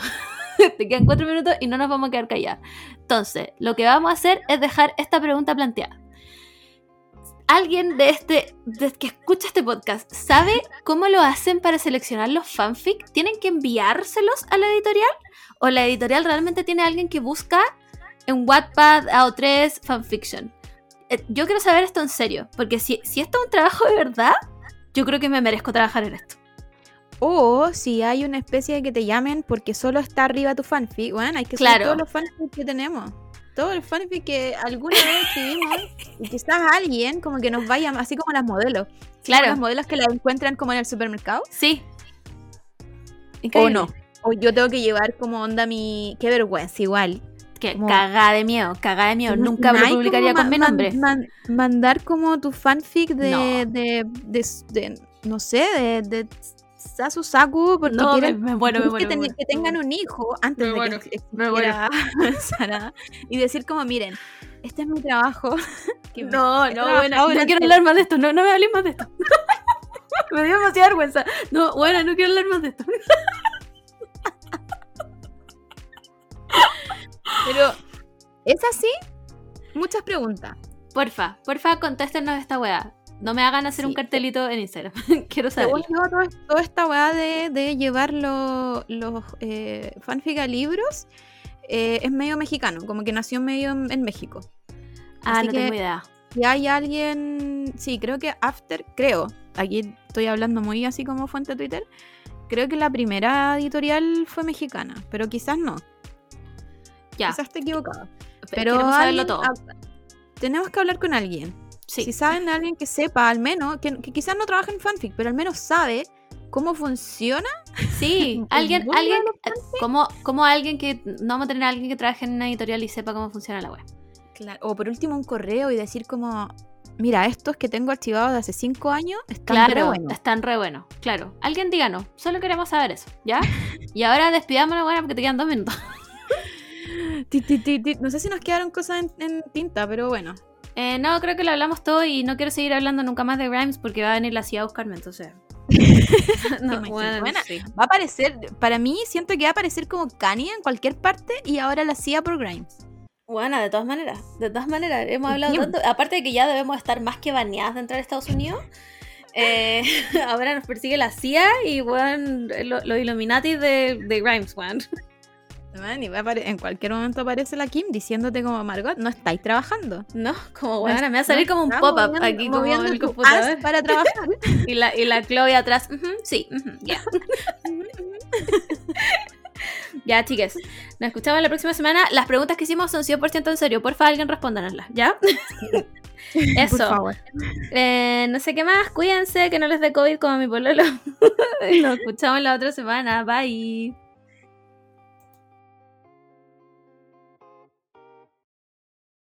B: [laughs] te quedan cuatro minutos y no nos vamos a quedar callados. Entonces, lo que vamos a hacer es dejar esta pregunta planteada. ¿Alguien de este, de que escucha este podcast, sabe cómo lo hacen para seleccionar los fanfic? ¿Tienen que enviárselos a la editorial? ¿O la editorial realmente tiene alguien que busca en Wattpad, AO3, fanfiction? Eh, Yo quiero saber esto en serio, porque si, si esto es un trabajo de verdad, yo creo que me merezco trabajar en esto.
C: O si hay una especie de que te llamen porque solo está arriba tu fanfic, bueno, hay que
B: Claro.
C: todos los fanfics que tenemos. Todos los fanfics que alguna vez escribimos y quizás alguien como que nos vaya, así como las modelos. Como
B: Claro.
C: Las modelos que las encuentran como en el supermercado.
B: Sí.
C: O no. O yo tengo que llevar como onda mi... Qué vergüenza, igual.
B: Que
C: Como-
B: cagada de miedo, cagada de miedo. Nunca
C: No
B: lo publicaría con mi nombre.
C: man- man- mandar como tu fanfic de,
B: No.
C: de, de, de- no sé, de, de Sasu Saku, porque
B: No,
C: quieren
B: me muero, me
C: que, ten- que tengan un hijo antes
B: Me
C: de
B: muero,
C: que
B: me muero.
C: existiera [laughs] Sarah, y decir como, miren, este es mi trabajo. [laughs] que
B: No, no, buena, no quiero hablar más de esto. No, no me hables más de esto. [laughs] me dio demasiada vergüenza. No, bueno, no quiero hablar más de esto.
C: Pero, ¿es así? Muchas preguntas.
B: Porfa, porfa, contéstenos esta weá. No me hagan hacer un cartelito en Instagram. [laughs] Quiero
C: todo- toda esta weá de, de llevar lo- los eh, fanfic a libros eh, es medio mexicano, como que nació medio en, en México.
B: Ah,
C: así
B: no
C: que-
B: tengo idea.
C: Si hay alguien, sí, creo que After, creo, aquí estoy hablando muy así como fuente Twitter, creo que la primera editorial fue mexicana, pero quizás no,
B: Ya.
C: quizás esté equivocada.
B: Pero queremos saberlo todo.
C: tenemos que hablar con alguien.
B: Sí.
C: Si saben de alguien que sepa, al menos, que, que quizás no trabaja en fanfic, pero al menos sabe cómo funciona.
B: Sí, [laughs] alguien, alguien, como, como alguien que, no vamos a tener a alguien que trabaje en una editorial y sepa cómo funciona la web.
C: Claro. O por último un correo y decir como, mira, estos que tengo archivados de hace cinco años están re buenos".
B: están re buenos. Claro, alguien díganos, solo queremos saber eso, ¿ya? [laughs] y ahora despidámonos, bueno, porque te quedan dos minutos. [laughs]
C: No sé si nos quedaron cosas en, en tinta, pero bueno.
B: Eh, no, creo que lo hablamos todo y no quiero seguir hablando nunca más de Grimes porque va a venir la CIA a buscarme, entonces. [laughs] no, bueno,
C: Buena.
B: sí.
C: Va a aparecer, para mí siento que va a aparecer como Kanye en cualquier parte y ahora la CIA por Grimes.
E: Bueno, de todas maneras, de todas maneras, hemos hablado tanto, aparte de que ya debemos estar más que baneadas de entrar a Estados Unidos, eh, [laughs] ahora nos persigue la CIA y bueno, los lo Illuminati de, de Grimes, weón.
C: Man, y en cualquier momento aparece la Kim diciéndote como Margot, no estáis trabajando.
E: No, como
B: Bueno,
E: bueno,
B: me va a salir como un pop-up aquí como en el computador.
C: para trabajar. [laughs]
B: Y la, y la Chloe atrás. sí, ya. [laughs] ya, chiques. Nos escuchamos la próxima semana. Las preguntas que hicimos son 100% en serio. Porfa, alguien respóndanoslas, ¿ya? [laughs] Eso.
C: Por favor.
B: Eh, no sé qué más. Cuídense, que no les dé COVID como a mi pololo. Nos escuchamos la otra semana. Bye.